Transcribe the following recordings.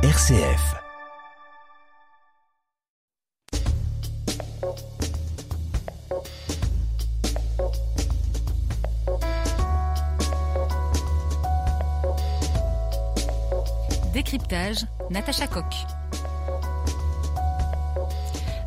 RCF. Décryptage, Natacha Coq.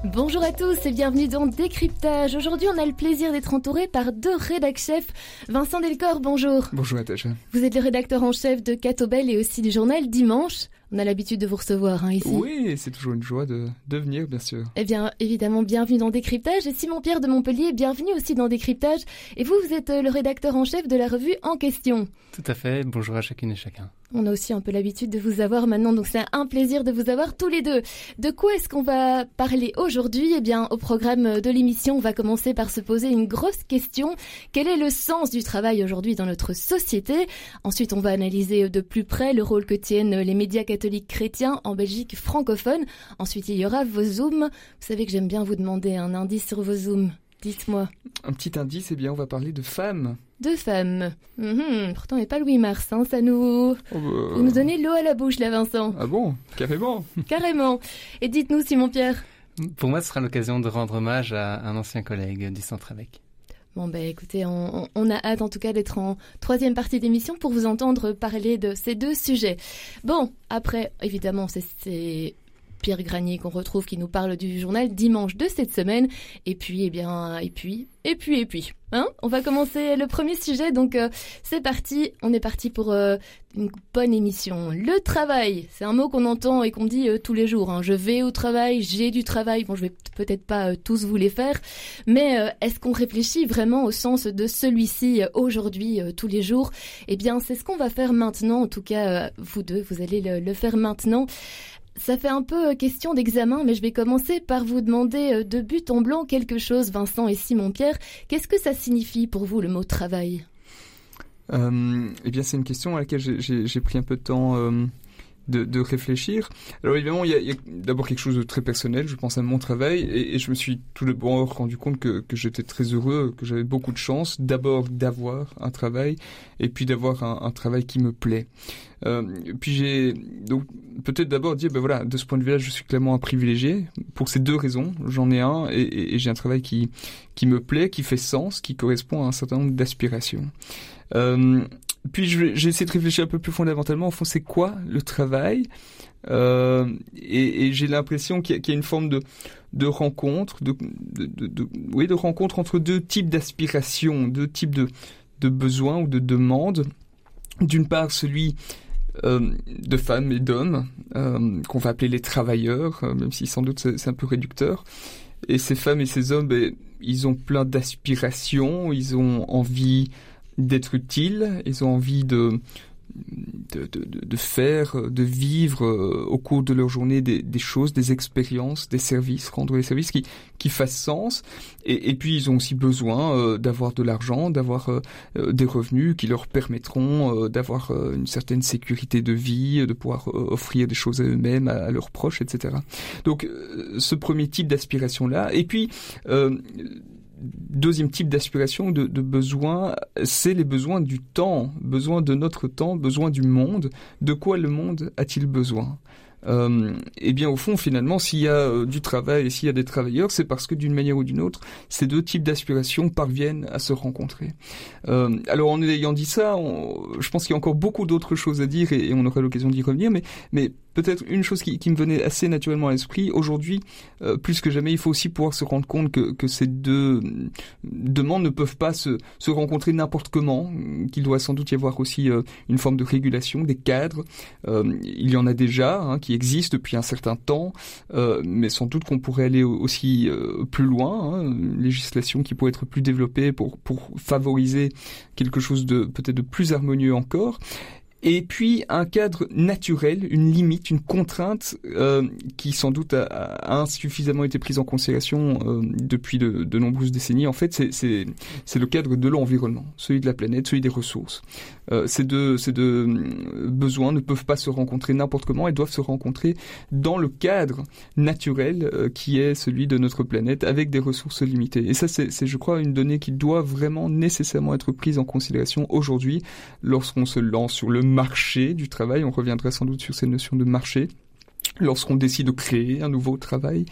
Bonjour à tous et bienvenue dans Décryptage. Aujourd'hui, on a le plaisir d'être entouré par deux rédac chefs. Vincent Delcor, bonjour. Bonjour Natacha. Vous êtes le rédacteur en chef de Catobel et aussi du journal Dimanche. On a l'habitude de vous recevoir hein, ici. Oui, c'est toujours une joie de, de venir, bien sûr. Eh bien, évidemment, bienvenue dans Décryptage. Et Simon-Pierre de Montpellier, bienvenue aussi dans Décryptage. Et vous, vous êtes euh, le rédacteur en chef de la revue En question. Tout à fait. Bonjour à chacune et chacun. On a aussi un peu l'habitude de vous avoir maintenant, donc c'est un plaisir de vous avoir tous les deux. De quoi est-ce qu'on va parler aujourd'hui? Eh bien, au programme de l'émission, on va commencer par se poser une grosse question. Quel est le sens du travail aujourd'hui dans notre société? Ensuite, on va analyser de plus près le rôle que tiennent les médias catholiques chrétiens en Belgique francophone. Ensuite, il y aura vos zooms. Vous savez que j'aime bien vous demander un indice sur vos zooms. Dites-moi. Un petit indice, eh bien, on va parler de femmes. De femmes. Mhm, pourtant, on n'est pas Louis Mars, hein, ça nous... Oh, bah, Vous nous donnez l'eau à la bouche, là, Vincent. Ah bon? Carrément Carrément. Et dites-nous, Simon-Pierre. Pour moi, ce sera l'occasion de rendre hommage à un ancien collègue du Centre avec. Bon, ben écoutez, on, on- a hâte en tout cas d'être en troisième partie d'émission pour vous entendre parler de ces deux sujets. Bon, après, évidemment, c'est- c'est Pierre Granier qu'on retrouve qui nous parle du journal dimanche de cette semaine. Et puis, eh bien, et puis, et puis, et puis. Hein on va commencer le premier sujet, donc euh, c'est parti. On est parti pour euh, une bonne émission. Le travail, c'est un mot qu'on entend et qu'on dit euh, tous les jours. hein. Je vais au travail, j'ai du travail. Bon, je vais peut-être pas euh, tous vous les faire, mais euh, est-ce qu'on réfléchit vraiment au sens de celui-ci aujourd'hui, tous les jours? Eh bien, c'est ce qu'on va faire maintenant. En tout cas, vous deux, vous allez le, le faire maintenant. Ça fait un peu euh, question d'examen, mais je vais commencer par vous demander euh, de but en blanc quelque chose, Vincent et Simon-Pierre. Qu'est-ce que ça signifie pour vous le mot travail? Euh, Eh bien, c'est une question à laquelle j'ai- pris un peu de temps de, de réfléchir. Alors évidemment, il y a, a d'abord quelque chose de très personnel. Je pense à mon travail et, et je me suis tout d'abord rendu compte que, que j'étais très heureux, que j'avais beaucoup de chance. D'abord d'avoir un travail et puis d'avoir un, un travail qui me plaît. Euh, puis j'ai donc peut-être d'abord dire ben voilà de ce point de vue-là je suis clairement un privilégié pour ces deux raisons j'en ai un et, et- et j'ai un travail qui qui me plaît qui fait sens qui correspond à un certain nombre d'aspirations euh, puis j'ai essayé de réfléchir un peu plus fondamentalement. Au fond c'est quoi le travail? Euh, et, j'ai l'impression qu'il y, a- une forme de rencontre de, oui de rencontre entre deux types d'aspirations deux types de besoins ou de demandes. D'une part celui euh, de femmes et d'hommes euh, qu'on va appeler les travailleurs, même si sans doute c'est c'est un peu réducteur. Et ces femmes et ces hommes, ben, ils ont plein d'aspirations, ils ont envie d'être utiles, ils ont envie de de, de, de- faire, de vivre euh, au cours de leur journée des, des choses, des expériences, des services, rendre des services qui, qui fassent sens. Et, et puis ils ont aussi besoin euh, d'avoir de l'argent, d'avoir euh, des revenus qui leur permettront d'avoir une certaine sécurité de vie, de pouvoir offrir des choses à eux-mêmes, à, à leurs proches, etc. Donc ce premier type d'aspiration-là. Et puis deuxième type d'aspiration, de, de besoin, c'est les besoins du temps, besoin de notre temps, besoin du monde. De quoi le monde a-t-il besoin? Euh, eh bien, au fond, finalement, s'il y a euh, du travail et s'il y a des travailleurs, c'est parce que d'une manière ou d'une autre, ces deux types d'aspirations parviennent à se rencontrer. Euh, alors, en ayant dit ça, je pense qu'il y a encore beaucoup d'autres choses à dire et, on aura l'occasion d'y revenir, mais peut-être une chose qui, qui me venait assez naturellement à l'esprit, aujourd'hui, euh, plus que jamais, il faut aussi pouvoir se rendre compte que, que ces deux euh, demandes ne peuvent pas se, se rencontrer n'importe comment, qu'il doit sans doute y avoir aussi euh, une forme de régulation, des cadres. Euh, il y en a déjà hein, qui existent depuis un certain temps, euh, mais sans doute qu'on pourrait aller au- aussi euh, plus loin, hein, une législation qui pourrait être plus développée pour, pour favoriser quelque chose de peut-être de plus harmonieux encore. Et puis un cadre naturel, une limite, une contrainte euh, qui sans doute a, a insuffisamment été prise en considération euh, depuis de, de nombreuses décennies. En fait, c'est- le cadre de l'environnement, celui de la planète, celui des ressources. Euh, ces deux, ces deux euh, besoins ne peuvent pas se rencontrer n'importe comment, ils doivent se rencontrer dans le cadre naturel euh, qui est celui de notre planète avec des ressources limitées. Et ça, c'est, je crois, une donnée qui doit vraiment nécessairement être prise en considération aujourd'hui lorsqu'on se lance sur le marché du travail. On reviendra sans doute sur cette notion de marché lorsqu'on décide de créer un nouveau travail,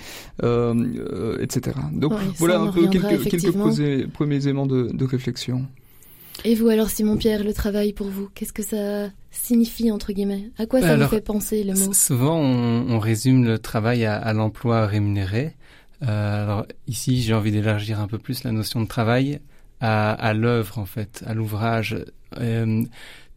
euh, euh, etc. Donc voilà un peu quelques, quelques, premiers éléments de, de, réflexion. Et vous alors, Simon-Pierre, le travail pour vous, qu'est-ce que ça signifie, entre guillemets? À quoi ça vous fait penser, le mot? Souvent, on, on, résume le travail à, à l'emploi rémunéré. Euh, alors ici, j'ai envie d'élargir un peu plus la notion de travail à, à l'œuvre, en fait, à l'ouvrage. Euh,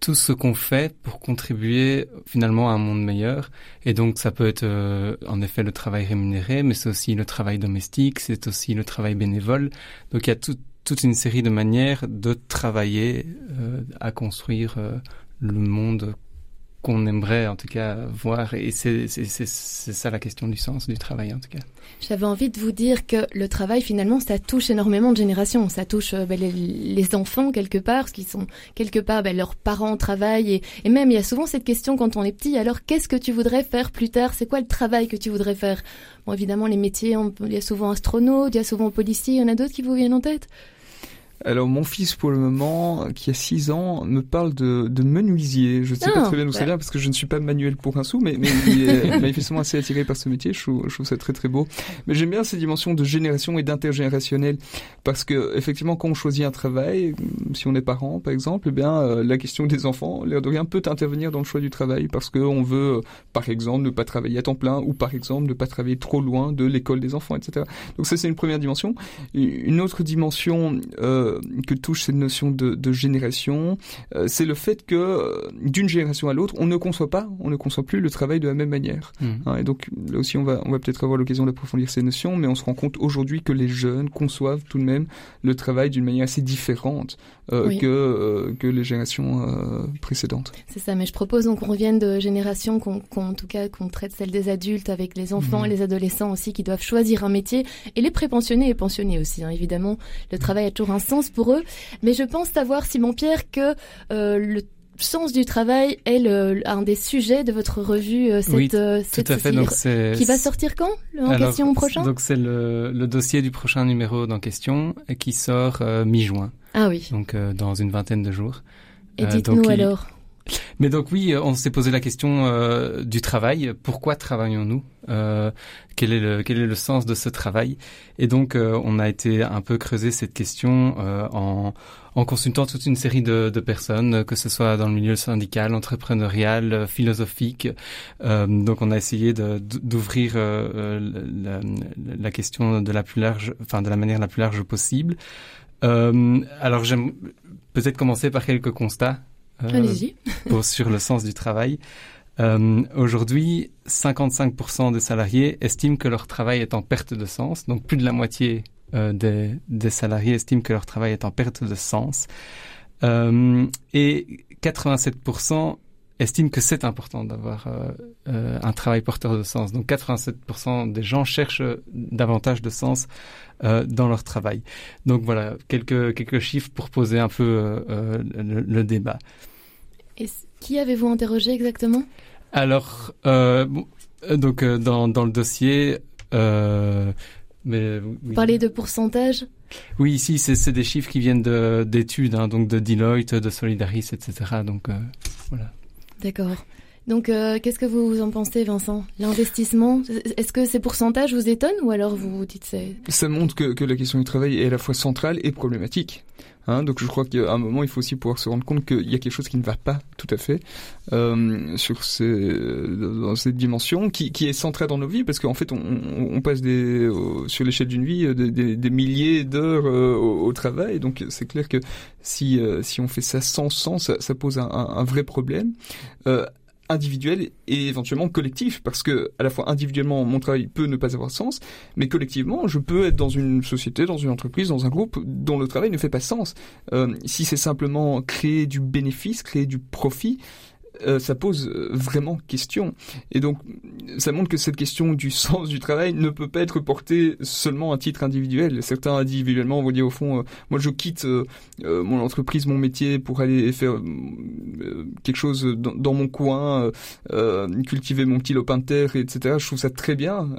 tout ce qu'on fait pour contribuer finalement à un monde meilleur. Et donc ça peut être euh, en effet le travail rémunéré, mais c'est aussi le travail domestique, c'est aussi le travail bénévole. Donc il y a toute une série de manières de travailler euh, à construire euh, le monde qu'on aimerait en tout cas voir. Et c'est ça la question du sens du travail en tout cas. J'avais envie de vous dire que le travail finalement ça touche énormément de générations. Ça touche euh, ben, les, enfants quelque part, ce qui sont quelque part ben, leurs parents travaillent et, et, même il y a souvent cette question quand on est petit. Alors qu'est-ce que tu voudrais faire plus tard? C'est quoi le travail que tu voudrais faire? Bon évidemment les métiers, il y a souvent astronaute, il y a souvent policier. Il y en a d'autres qui vous viennent en tête alors mon fils pour le moment, qui a 6 ans, me parle de, de menuisier. Je ne sais pas ah, très bien d'où ça vient parce que je ne suis pas manuel pour un sou, mais, mais il est manifestement assez attiré par ce métier. Je trouve, je trouve ça très très beau. Mais j'aime bien ces dimensions de génération et d'intergénérationnel parce que effectivement quand on choisit un travail, si on est parent par exemple, eh bien euh, la question des enfants, l'air de rien, peut intervenir dans le choix du travail parce qu'on veut par exemple ne pas travailler à temps plein ou par exemple ne pas travailler trop loin de l'école des enfants, etc. Donc ça c'est une première dimension. Une autre dimension euh, que touche cette notion de, de génération, euh, c'est le fait que euh, d'une génération à l'autre, on ne conçoit pas, on ne conçoit plus le travail de la même manière. Mmh. Hein, et donc là aussi, on va, on va peut-être avoir l'occasion d'approfondir ces notions, mais on se rend compte aujourd'hui que les jeunes conçoivent tout de même le travail d'une manière assez différente euh, que, euh, que les générations euh, précédentes. C'est ça, mais je propose donc qu'on revienne de générations, qu'on, en tout cas qu'on traite celle des adultes avec les enfants et mmh. les adolescents aussi qui doivent choisir un métier et les prépensionnés et pensionnés aussi. Hein, évidemment, le travail a toujours un sens pour eux, mais je pense savoir Simon Pierre que le sens du travail est le, un des sujets de votre revue cette, oui, cette tout à fait. Donc qui va sortir quand en question prochain? Donc c'est le, le, dossier du prochain numéro d'en question qui sort mi-juin. Ah oui. Donc euh, dans une vingtaine de jours. Et euh, dites-nous alors. Mais donc oui, on s'est posé la question euh, du travail. Pourquoi travaillons-nous euh, Quel est le quel est le sens de ce travail? Et donc on a été un peu creuser cette question en en consultant toute une série de, de, personnes, que ce soit dans le milieu syndical, entrepreneurial, philosophique. donc on a essayé d'ouvrir la, la, question de la plus large, enfin de la manière la plus large possible. Euh, alors j'aime peut-être commencer par quelques constats euh, sur le sens du travail. Euh, Aujourd'hui, 55% des salariés estiment que leur travail est en perte de sens. Donc plus de la moitié euh, des, des, salariés estiment que leur travail est en perte de sens. Euh, et 87% estiment que c'est important d'avoir euh, euh, un travail porteur de sens. Donc 87% des gens cherchent davantage de sens euh, dans leur travail. Donc voilà, quelques, quelques chiffres pour poser un peu euh, le, le, débat. Et qui avez-vous interrogé exactement? Alors, donc dans, dans le dossier... mais, Vous parlez de pourcentage? Oui, ici, c'est des chiffres qui viennent d'études, hein, donc de Deloitte, de Solidaris, etc. Donc, voilà. D'accord. Donc, euh, qu'est-ce que vous en pensez, Vincent? L'investissement, est-ce que ces pourcentages vous étonnent ou alors vous dites c'est... Ça montre que, que la question du travail est à la fois centrale et problématique? Hein, donc je crois qu'à un moment, il faut aussi pouvoir se rendre compte qu'il y a quelque chose qui ne va pas tout à fait euh, sur ces, dans cette dimension qui, qui est centrale dans nos vies, parce qu'en fait, on, on, passe des, sur l'échelle d'une vie euh, des, des, des milliers d'heures euh, au, au, travail. Donc c'est clair que si, euh, si on fait ça sans sens, ça, ça pose un, un, vrai problème. Individuel et éventuellement collectif parce que à la fois individuellement mon travail peut ne pas avoir sens mais collectivement je peux être dans une société dans une entreprise dans un groupe dont le travail ne fait pas sens. Euh, si c'est simplement créer du bénéfice créer du profit euh, ça pose vraiment question. Et donc, ça montre que cette question du sens du travail ne peut pas être portée seulement à titre individuel. Certains individuellement vont dire au fond, euh, moi je quitte euh, mon entreprise, mon métier pour aller faire quelque chose dans, mon coin, cultiver mon petit lopin de terre, etc. Je trouve ça très bien.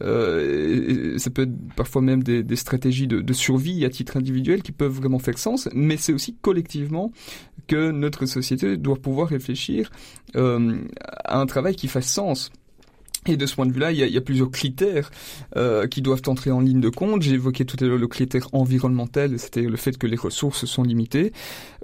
ça peut être parfois même des, stratégies de survie à titre individuel qui peuvent vraiment faire sens, mais c'est aussi collectivement que notre société doit pouvoir réfléchir euh, à un travail qui fasse sens. Et de ce point de vue-là, il y a, plusieurs critères euh, qui doivent entrer en ligne de compte. J'ai évoqué tout à l'heure le critère environnemental, c'est-à-dire le fait que les ressources sont limitées.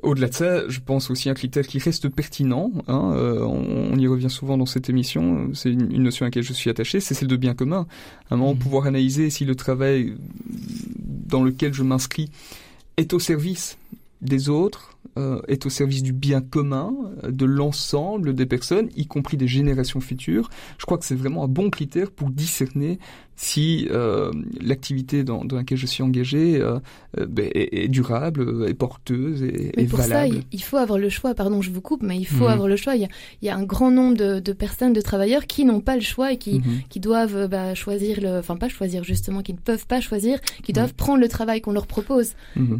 Au-delà de ça, je pense aussi un critère qui reste pertinent. Hein, euh, on, y revient souvent dans cette émission. C'est une, notion à laquelle je suis attaché, c'est celle de bien commun. À un moment, mmh. pouvoir analyser si le travail dans lequel je m'inscris est au service des autres, euh, est au service du bien commun, de l'ensemble des personnes, y compris des générations futures. Je crois que c'est vraiment un bon critère pour discerner si euh, l'activité dans, dans, laquelle je suis engagé euh, euh ben, est, est, durable, est porteuse, et mais pour ça, il faut avoir le choix. Pardon, je vous coupe, mais il faut mhm. avoir le choix. Il y, a, il y a, un grand nombre de, de, personnes, de travailleurs qui n'ont pas le choix et qui, mhm. qui doivent bah, choisir, le, enfin pas choisir justement, qui ne peuvent pas choisir, qui doivent mhm. prendre le travail qu'on leur propose.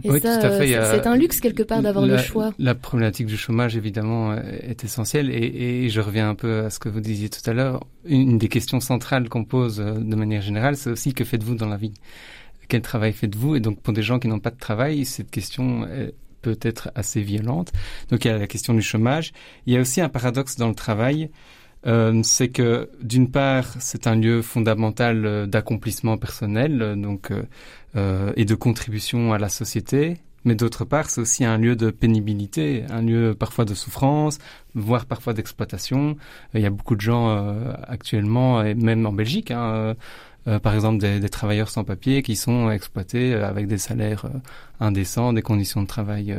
Et ça, c'est un luxe quelque part d'avoir le choix. La problématique du chômage, évidemment, est essentielle. Et, je reviens un peu à ce que vous disiez tout à l'heure. Une des questions centrales qu'on pose de manière général, c'est aussi que faites-vous dans la vie? Quel travail faites-vous? Et donc pour des gens qui n'ont pas de travail, cette question peut être assez violente. Donc il y a la question du chômage. Il y a aussi un paradoxe dans le travail. Euh, c'est que d'une part, c'est un lieu fondamental euh, d'accomplissement personnel, euh, donc et de contribution à la société. Mais d'autre part, c'est aussi un lieu de pénibilité, un lieu parfois de souffrance, voire parfois d'exploitation. Il y a beaucoup de gens actuellement, et même en Belgique, hein, euh, par exemple des, des, travailleurs sans papier qui sont exploités euh, avec des salaires euh, indécents, des conditions de travail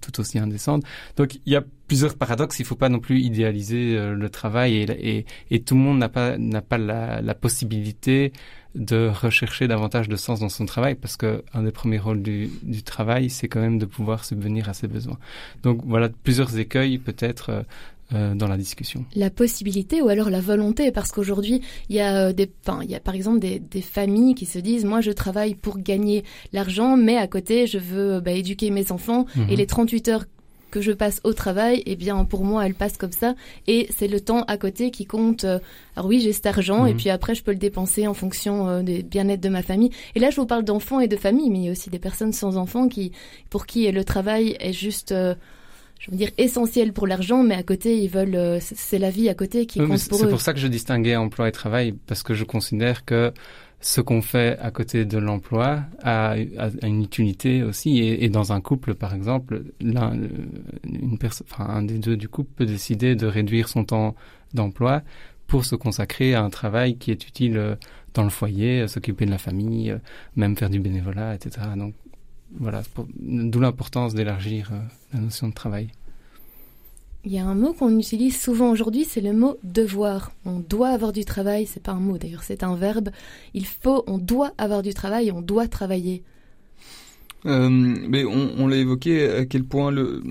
tout aussi indécentes. Donc il y a plusieurs paradoxes. Il ne faut pas non plus idéaliser le travail et, et, et, tout le monde n'a pas pas la, la, possibilité de rechercher davantage de sens dans son travail parce que un des premiers rôles du, du travail, c'est quand même de pouvoir subvenir à ses besoins. Donc voilà plusieurs écueils peut-être euh, dans la discussion. La possibilité ou alors la volonté, parce qu'aujourd'hui, il y a euh, des, enfin, il y a par exemple des, des, familles qui se disent, moi, je travaille pour gagner l'argent, mais à côté, je veux bah, éduquer mes enfants et mhm. les 38 heures que je passe au travail, eh bien pour moi elles passent comme ça et c'est le temps à côté qui compte. Euh, alors oui, j'ai cet argent et mhm. puis après je peux le dépenser en fonction des bien-être de ma famille. Et là je vous parle d'enfants et de famille, mais il y a aussi des personnes sans enfants qui pour qui le travail est juste je veux dire essentiel pour l'argent, mais à côté ils veulent, euh, c'est la vie à côté qui compte pour eux. C'est pour ça que je distinguais emploi et travail parce que je considère que ce qu'on fait à côté de l'emploi a, une utilité aussi. Et, dans un couple, par exemple, l'un, une personne, enfin, un des deux du couple peut décider de réduire son temps d'emploi pour se consacrer à un travail qui est utile euh, dans le foyer, s'occuper de la famille, euh, même faire du bénévolat, etc. Donc voilà, d'où l'importance d'élargir euh, la notion de travail. Il y a un mot qu'on utilise souvent aujourd'hui, c'est le mot devoir. On doit avoir du travail, c'est pas un mot d'ailleurs, c'est un verbe. Il faut, on doit avoir du travail, on doit travailler. Euh, mais on, l'a évoqué à quel point le,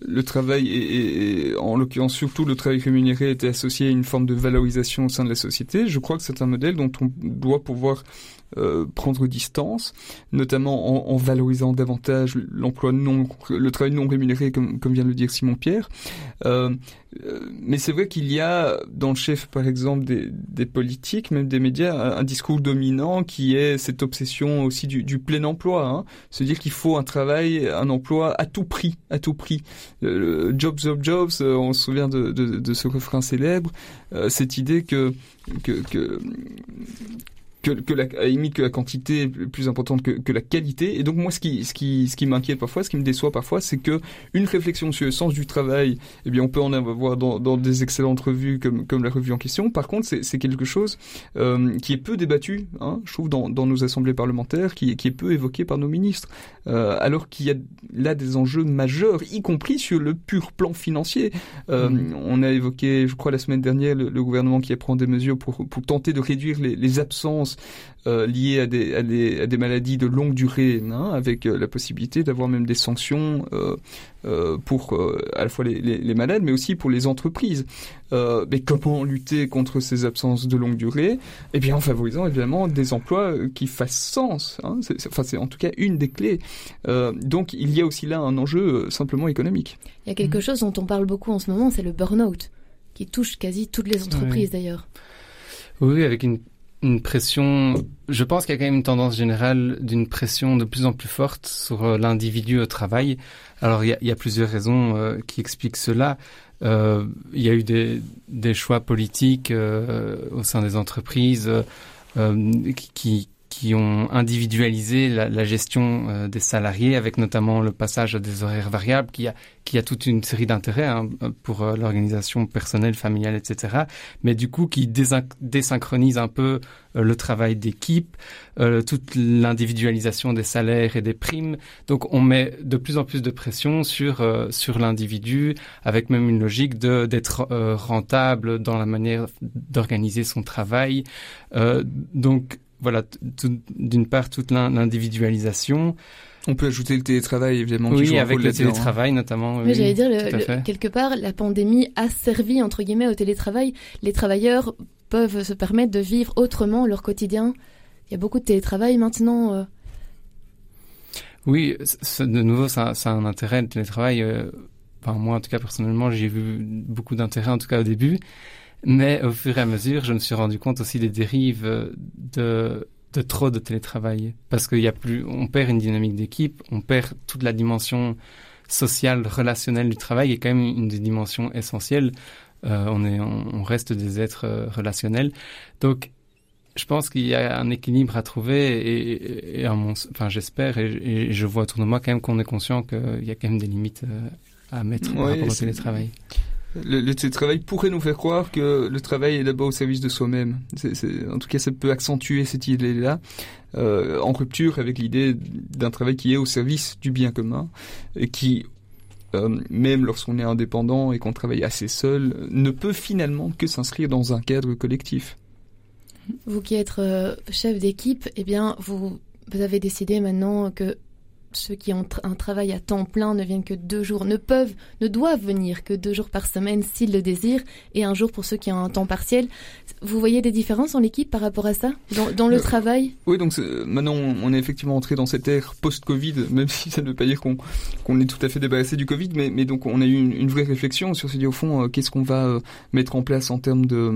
le travail et, en l'occurrence surtout le travail rémunéré était associé à une forme de valorisation au sein de la société. Je crois que c'est un modèle dont on doit pouvoir euh, prendre distance, notamment en, valorisant davantage l'emploi non, le travail non rémunéré, comme, vient de le dire Simon Pierre. Euh, euh, mais c'est vrai qu'il y a dans le chef, par exemple, des, politiques, même des médias, un, discours dominant qui est cette obsession aussi du, plein emploi. Hein. Se dire qu'il faut un travail, un emploi à tout prix, à tout prix. Jobs, jobs, jobs, on se souvient de, ce refrain célèbre. cette idée que que, que la, à la que la quantité est plus importante que, que la qualité. Et donc moi, ce qui, ce qui, ce qui m'inquiète parfois, ce qui me déçoit parfois, c'est que une réflexion sur le sens du travail, eh bien, on peut en avoir dans, dans des excellentes revues comme, comme la revue en question. Par contre, c'est quelque chose euh, qui est peu débattu, hein, je trouve, dans, dans nos assemblées parlementaires, qui, qui est peu évoqué par nos ministres, euh, alors qu'il y a là des enjeux majeurs, y compris sur le pur plan financier. Euh, mmh. On a évoqué, je crois, la semaine dernière, le, le, gouvernement qui prend des mesures pour, pour tenter de réduire les, les absences euh, liées à des, à, des, à des maladies de longue durée, hein, avec la possibilité d'avoir même des sanctions pour à la fois les, les, les, malades, mais aussi pour les entreprises. mais comment lutter contre ces absences de longue durée? Eh bien, en favorisant évidemment des emplois qui fassent sens. Hein, c'est, enfin, c'est en tout cas une des clés. donc, il y a aussi là un enjeu simplement économique. Il y a quelque mmh. chose dont on parle beaucoup en ce moment, c'est le burn-out qui touche quasi toutes les entreprises d'ailleurs. Oui, avec une, une pression. Je pense qu'il y a quand même une tendance générale d'une pression de plus en plus forte sur euh, l'individu au travail. Alors il y a, plusieurs raisons euh, qui expliquent cela. Euh, il y a eu des, choix politiques au sein des entreprises qui, qui ont individualisé la, la gestion euh, des salariés, avec notamment le passage à des horaires variables, qui a, qui a toute une série d'intérêts hein, pour euh, l'organisation personnelle, familiale, etc. Mais du coup, qui désynchronise un peu euh, le travail d'équipe, toute l'individualisation des salaires et des primes. Donc, on met de plus en plus de pression sur sur l'individu, avec même une logique de d'être rentable dans la manière d'organiser son travail. donc voilà, d'une part toute l'individualisation. On peut ajouter le télétravail, évidemment. Oui, avec le hein. télétravail notamment. Mais j'allais dire, quelque part, la pandémie a servi, entre guillemets, au télétravail. Les travailleurs peuvent se permettre de vivre autrement leur quotidien. Il y a beaucoup de télétravail maintenant. Euh. Oui, de nouveau, ça, ça, a un intérêt, le télétravail. Euh, moi, en tout cas, personnellement, j'ai vu beaucoup d'intérêt, en tout cas au début. Mais au fur et à mesure, je me suis rendu compte aussi des dérives de, de trop de télétravail. Parce qu'il y a plus, on perd une dynamique d'équipe, on perd toute la dimension sociale, relationnelle du travail, qui est quand même une des dimensions essentielles. Euh, on, est, on, reste des êtres euh, relationnels. Donc, je pense qu'il y a un équilibre à trouver et, et, enfin, j'espère et, je vois autour de moi quand même qu'on est conscient qu'il y a quand même des limites euh, à mettre par rapport au télétravail le, le, télétravail pourrait nous faire croire que le travail est d'abord au service de soi-même. en tout cas, ça peut accentuer cette idée-là, euh, en rupture avec l'idée d'un travail qui est au service du bien commun, et qui, euh, même lorsqu'on est indépendant et qu'on travaille assez seul, ne peut finalement que s'inscrire dans un cadre collectif. Vous qui êtes euh, chef d'équipe, eh bien, vous, vous avez décidé maintenant que ceux qui ont un travail à temps plein ne viennent que deux jours, ne peuvent, ne doivent venir que deux jours par semaine s'ils le désirent, et un jour pour ceux qui ont un temps partiel. Vous voyez des différences dans l'équipe par rapport à ça, dans, le euh, travail? Oui, donc maintenant on est effectivement entré dans cette ère post-Covid, même si ça ne veut pas dire qu'on est tout à fait débarrassé du Covid, mais, mais donc on a eu une, vraie réflexion sur ce dit au fond, euh, qu'est-ce qu'on va euh, mettre en place en termes de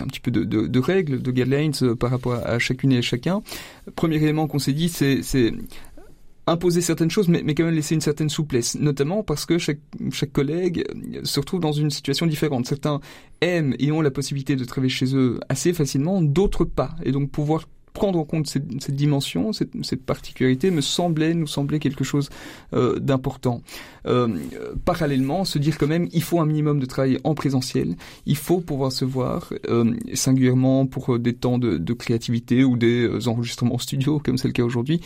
un petit peu de, de, règles, de guidelines par rapport à, à chacune et chacun. Premier élément qu'on s'est dit, c'est imposer certaines choses, mais, quand même laisser une certaine souplesse, notamment parce que chaque, chaque collègue se retrouve dans une situation différente. Certains aiment et ont la possibilité de travailler chez eux assez facilement, d'autres pas. Et donc pouvoir prendre en compte cette, dimension, cette, particularité me semblait, nous semblait quelque chose euh, d'important. Euh, parallèlement, se dire quand même, il faut un minimum de travail en présentiel, il faut pouvoir se voir, euh, singulièrement pour des temps de, créativité ou des enregistrements studio, comme c'est le cas aujourd'hui.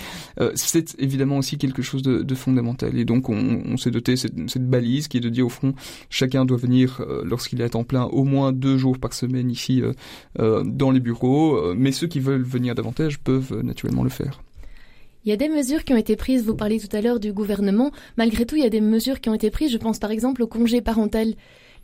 C'est évidemment aussi quelque chose de, fondamental. Et donc, on, s'est doté cette, cette, balise qui est de dire, au fond, chacun doit venir, lorsqu'il est à temps plein, au moins deux jours par semaine ici dans les bureaux, mais ceux qui veulent venir davantage peuvent euh, naturellement le faire. Il y a des mesures qui ont été prises, vous parliez tout à l'heure du gouvernement. Malgré tout, il y a des mesures qui ont été prises. Je pense par exemple au congé parental.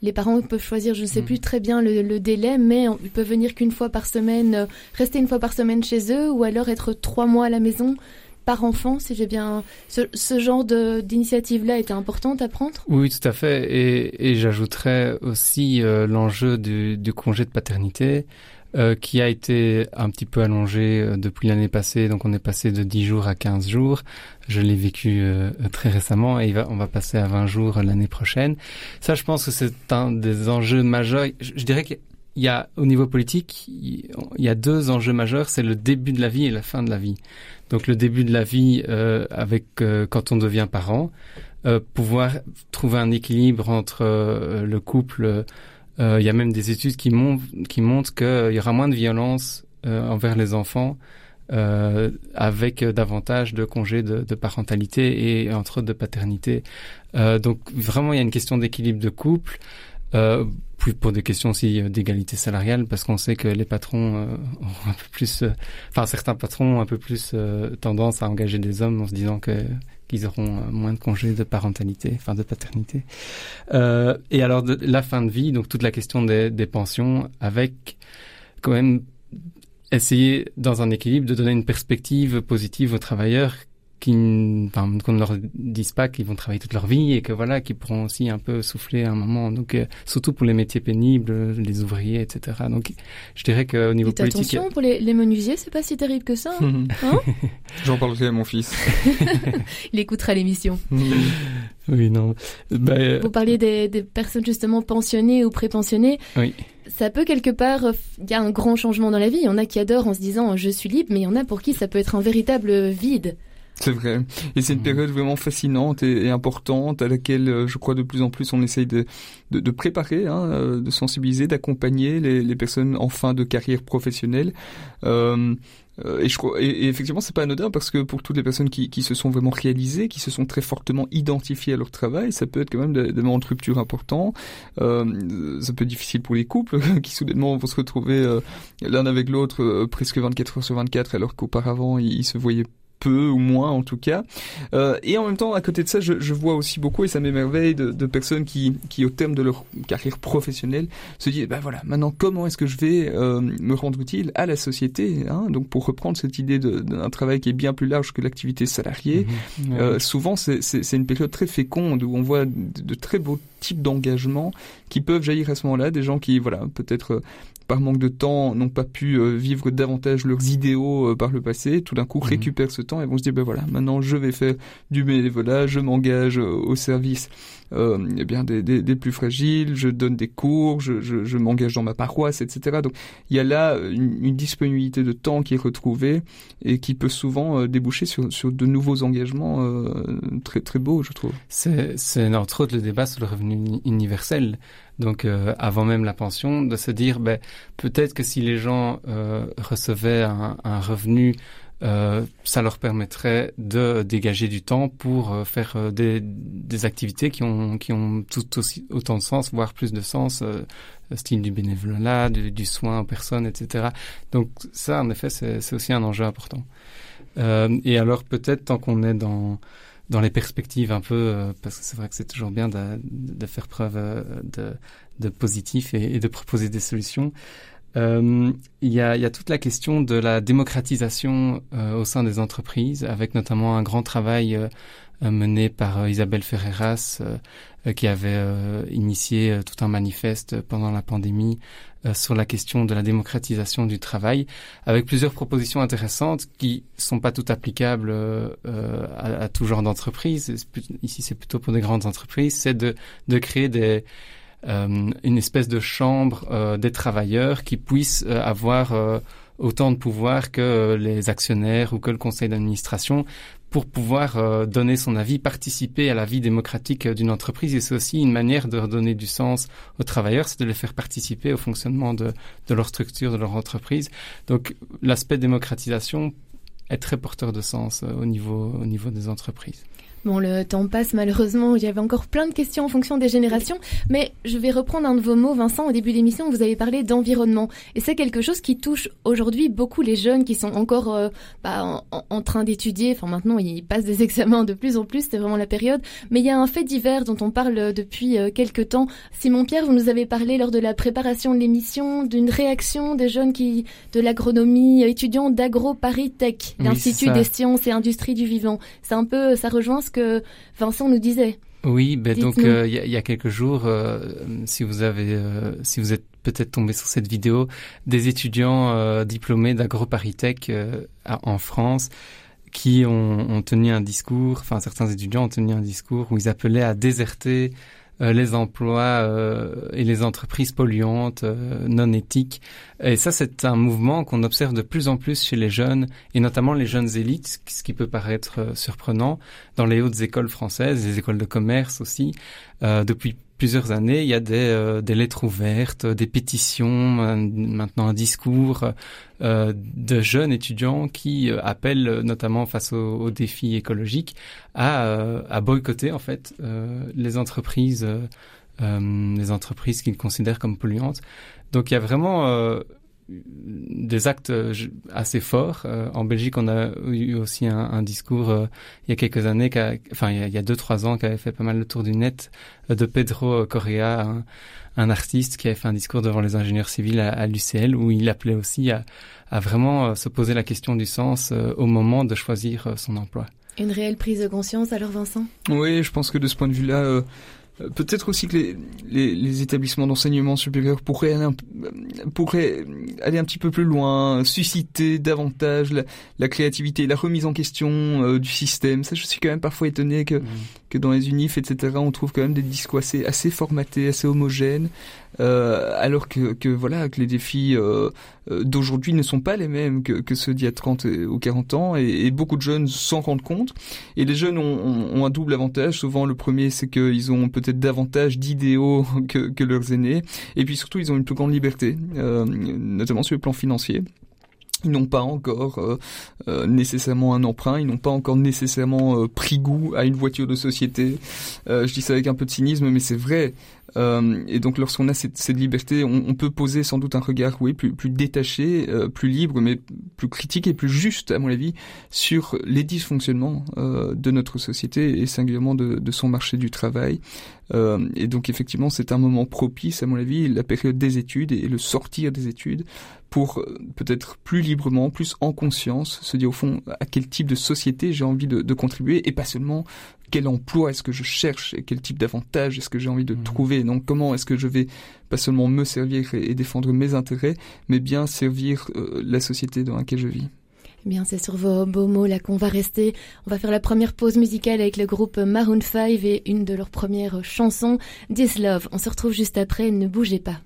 Les parents peuvent choisir, je ne sais hmm. plus très bien le, délai, mais ils peuvent venir qu'une fois par semaine, euh, rester une fois par semaine chez eux, ou alors être trois mois à la maison par enfant, si j'ai bien... Ce, genre d'initiative-là était importante à prendre Oui, tout à fait. Et, j'ajouterais aussi euh, l'enjeu du, du, congé de paternité. Euh, qui a été un petit peu allongé euh, depuis l'année passée. Donc on est passé de 10 jours à 15 jours. Je l'ai vécu euh, très récemment et va, on va passer à 20 jours l'année prochaine. Ça, je pense que c'est un des enjeux majeurs. Je, dirais qu'il y a au niveau politique, il y a deux enjeux majeurs, c'est le début de la vie et la fin de la vie. Donc le début de la vie avec quand on devient parent, pouvoir trouver un équilibre entre le couple euh, il y a même des études qui, qui montrent qu'il y aura moins de violence euh, envers les enfants euh, avec davantage de congés de, de, parentalité et entre autres de paternité. donc vraiment, il y a une question d'équilibre de couple. Euh, plus pour des questions aussi d'égalité salariale, parce qu'on sait que les patrons euh, ont un peu plus, euh, enfin certains patrons ont un peu plus tendance à engager des hommes en se disant que qu'ils auront moins de congés de parentalité, enfin de paternité. et alors de, la fin de vie, donc toute la question des, des pensions, avec quand même essayer dans un équilibre de donner une perspective positive aux travailleurs qui enfin, qu'on ne leur dise pas qu'ils vont travailler toute leur vie et que voilà qu'ils pourront aussi un peu souffler à un moment. Donc euh, surtout pour les métiers pénibles les ouvriers etc donc je dirais qu'au niveau politique attention pour les, les menuisiers c'est pas si terrible que ça hein. J'en parlerai à mon fils. Il écoutera l'émission. Oui non. Bah, vous parliez des, des personnes justement pensionnées ou prépensionnées. Oui. Ça peut quelque part, il y a un grand changement dans la vie. Il y en a qui adorent en se disant je suis libre, mais il y en a pour qui ça peut être un véritable vide. C'est vrai. Et c'est une mmh. période vraiment fascinante et, importante à laquelle euh, je crois de plus en plus on essaye de, de, de préparer, hein, euh, de sensibiliser, d'accompagner les, les, personnes en fin de carrière professionnelle. Euh, euh et, je crois, et, effectivement, c'est pas anodin parce que pour toutes les personnes qui, qui, se sont vraiment réalisées, qui se sont très fortement identifiées à leur travail, ça peut être quand même des, des moments de rupture importants. Euh, ça peut être difficile pour les couples qui soudainement vont se retrouver l'un avec l'autre presque 24 heures sur 24 alors qu'auparavant ils, ils se voyaient peu ou moins en tout cas. Euh, et en même temps, à côté de ça, je, je vois aussi beaucoup, et ça m'émerveille, de, de, personnes qui, qui, au terme de leur carrière professionnelle, se disent, ben voilà, maintenant, comment est-ce que je vais euh, me rendre utile à la société hein? Donc, pour reprendre cette idée d'un travail qui est bien plus large que l'activité salariée, mmh euh, souvent, c'est une période très féconde où on voit de, de très beaux types d'engagement qui peuvent jaillir à ce moment-là, des gens qui, voilà, peut-être par manque de temps, n'ont pas pu euh, vivre davantage leurs idéaux euh, par le passé, tout d'un coup mhm. récupèrent ce temps et vont se dire, ben voilà, maintenant je vais faire du bénévolat, je m'engage euh, au service euh, eh bien des, des, des, plus fragiles, je donne des cours, je, je, je m'engage dans ma paroisse, etc. Donc il y a là une, une, disponibilité de temps qui est retrouvée et qui peut souvent déboucher sur, sur de nouveaux engagements euh, très très beaux, je trouve. C'est entre autres le débat sur le revenu universel donc euh, avant même la pension, de se dire ben, peut-être que si les gens euh, recevaient un, un revenu, euh, ça leur permettrait de dégager du temps pour euh, faire euh, des, des, activités qui ont, qui ont tout aussi autant de sens, voire plus de sens, style du bénévolat, du, du, soin aux personnes, etc. Donc ça, en effet, c'est aussi un enjeu important. et alors peut-être tant qu'on est dans dans les perspectives un peu, euh, parce que c'est vrai que c'est toujours bien de, de, faire preuve euh, de, de positif et, de proposer des solutions. Euh, il, y a, y a toute la question de la démocratisation euh, au sein des entreprises, avec notamment un grand travail mené par Isabelle Ferreras, qui avait initié tout un manifeste pendant la pandémie euh, sur la question de la démocratisation du travail, avec plusieurs propositions intéressantes qui sont pas toutes applicables euh, à, à, tout genre d'entreprise. Ici, c'est plutôt pour des grandes entreprises. C'est de, de créer des euh, une espèce de chambre euh, des travailleurs qui puissent euh, avoir autant de pouvoir que les actionnaires ou que le conseil d'administration pour pouvoir euh, donner son avis, participer à la vie démocratique euh, d'une entreprise. Et c'est aussi une manière de redonner du sens aux travailleurs, c'est de les faire participer au fonctionnement de, leur structure, de leur entreprise. Donc l'aspect démocratisation est très porteur de sens euh, au niveau des entreprises. Bon, le temps passe malheureusement. J'avais encore plein de questions en fonction des générations, mais je vais reprendre un de vos mots, Vincent. Au début de l'émission, vous avez parlé d'environnement, et c'est quelque chose qui touche aujourd'hui beaucoup les jeunes qui sont encore euh, bah, en, en, train d'étudier. Enfin, maintenant, ils passent des examens de plus en plus. C'est vraiment la période. Mais il y a un fait divers dont on parle depuis euh, quelques temps. Simon Pierre, vous nous avez parlé lors de la préparation de l'émission d'une réaction des jeunes qui de l'agronomie, étudiants d'Agro Paris Tech, l'Institut des sciences et industries du vivant. C'est un peu, ça rejoint ce que Vincent nous disait. Oui, ben donc euh, il y, y, a quelques jours, euh, si vous avez, euh, si vous êtes peut-être tombé sur cette vidéo, des étudiants diplômés d'AgroParisTech en France qui ont, ont, tenu un discours, enfin certains étudiants ont tenu un discours où ils appelaient à déserter les emplois euh, et les entreprises polluantes, euh, non éthiques. Et ça, c'est un mouvement qu'on observe de plus en plus chez les jeunes, et notamment les jeunes élites, ce qui peut paraître surprenant, dans les hautes écoles françaises, les écoles de commerce aussi. depuis plusieurs années, il y a des, euh, des lettres ouvertes, des pétitions, maintenant un discours euh, de jeunes étudiants qui euh, appellent, notamment face aux, aux défis écologiques, à, à, boycotter en fait les entreprises les entreprises qu'ils considèrent comme polluantes. Donc il y a vraiment des actes assez forts. en Belgique, on a eu aussi un, discours il y a quelques années, enfin il y a, deux trois ans, qui avait fait pas mal le tour du net de Pedro Correa, un, artiste qui avait fait un discours devant les ingénieurs civils à, l'UCL où il appelait aussi à, à vraiment se poser la question du sens au moment de choisir son emploi. Une réelle prise de conscience alors Vincent? Oui, je pense que de ce point de vue-là, euh, euh, peut-être aussi que les, les, les établissements d'enseignement supérieur pourraient aller, un, pourraient aller un petit peu plus loin, susciter davantage la, la créativité, la remise en question euh, du système. Ça, je suis quand même parfois étonné que, mmh. que dans les unifs, etc., on trouve quand même des discours assez, assez formatés, assez homogènes. Euh, alors que, que, voilà que les défis euh, euh, d'aujourd'hui ne sont pas les mêmes que, que ceux d'il y a 30 ou 40 ans. Et, et beaucoup de jeunes s'en rendent compte. Et les jeunes ont, ont, un double avantage. Souvent le premier c'est qu'ils ont peut-être davantage d'idéaux que, que, leurs aînés. Et puis surtout ils ont une plus grande liberté notamment sur le plan financier. Ils n'ont pas encore euh, euh, nécessairement un emprunt, ils n'ont pas encore nécessairement euh, pris goût à une voiture de société. je dis ça avec un peu de cynisme, mais c'est vrai. Et donc lorsqu'on a cette, liberté, on, peut poser sans doute un regard, oui, plus, détaché, plus libre, mais plus critique et plus juste, à mon avis, sur les dysfonctionnements de notre société et singulièrement de, son marché du travail. et donc effectivement, c'est un moment propice, à mon avis, la période des études et le sortir des études pour euh, peut-être plus librement, plus en conscience, se dire au fond à quel type de société j'ai envie de, contribuer et pas seulement quel emploi est-ce que je cherche et quel type d'avantage est-ce que j'ai envie de mmh. trouver. Donc comment est-ce que je vais pas seulement me servir et, défendre mes intérêts, mais bien servir euh, la société dans laquelle je vis. Eh bien, c'est sur vos beaux mots là qu'on va rester. On va faire la première pause musicale avec le groupe Maroon 5 et une de leurs premières chansons, This Love. On se retrouve juste après, ne bougez pas.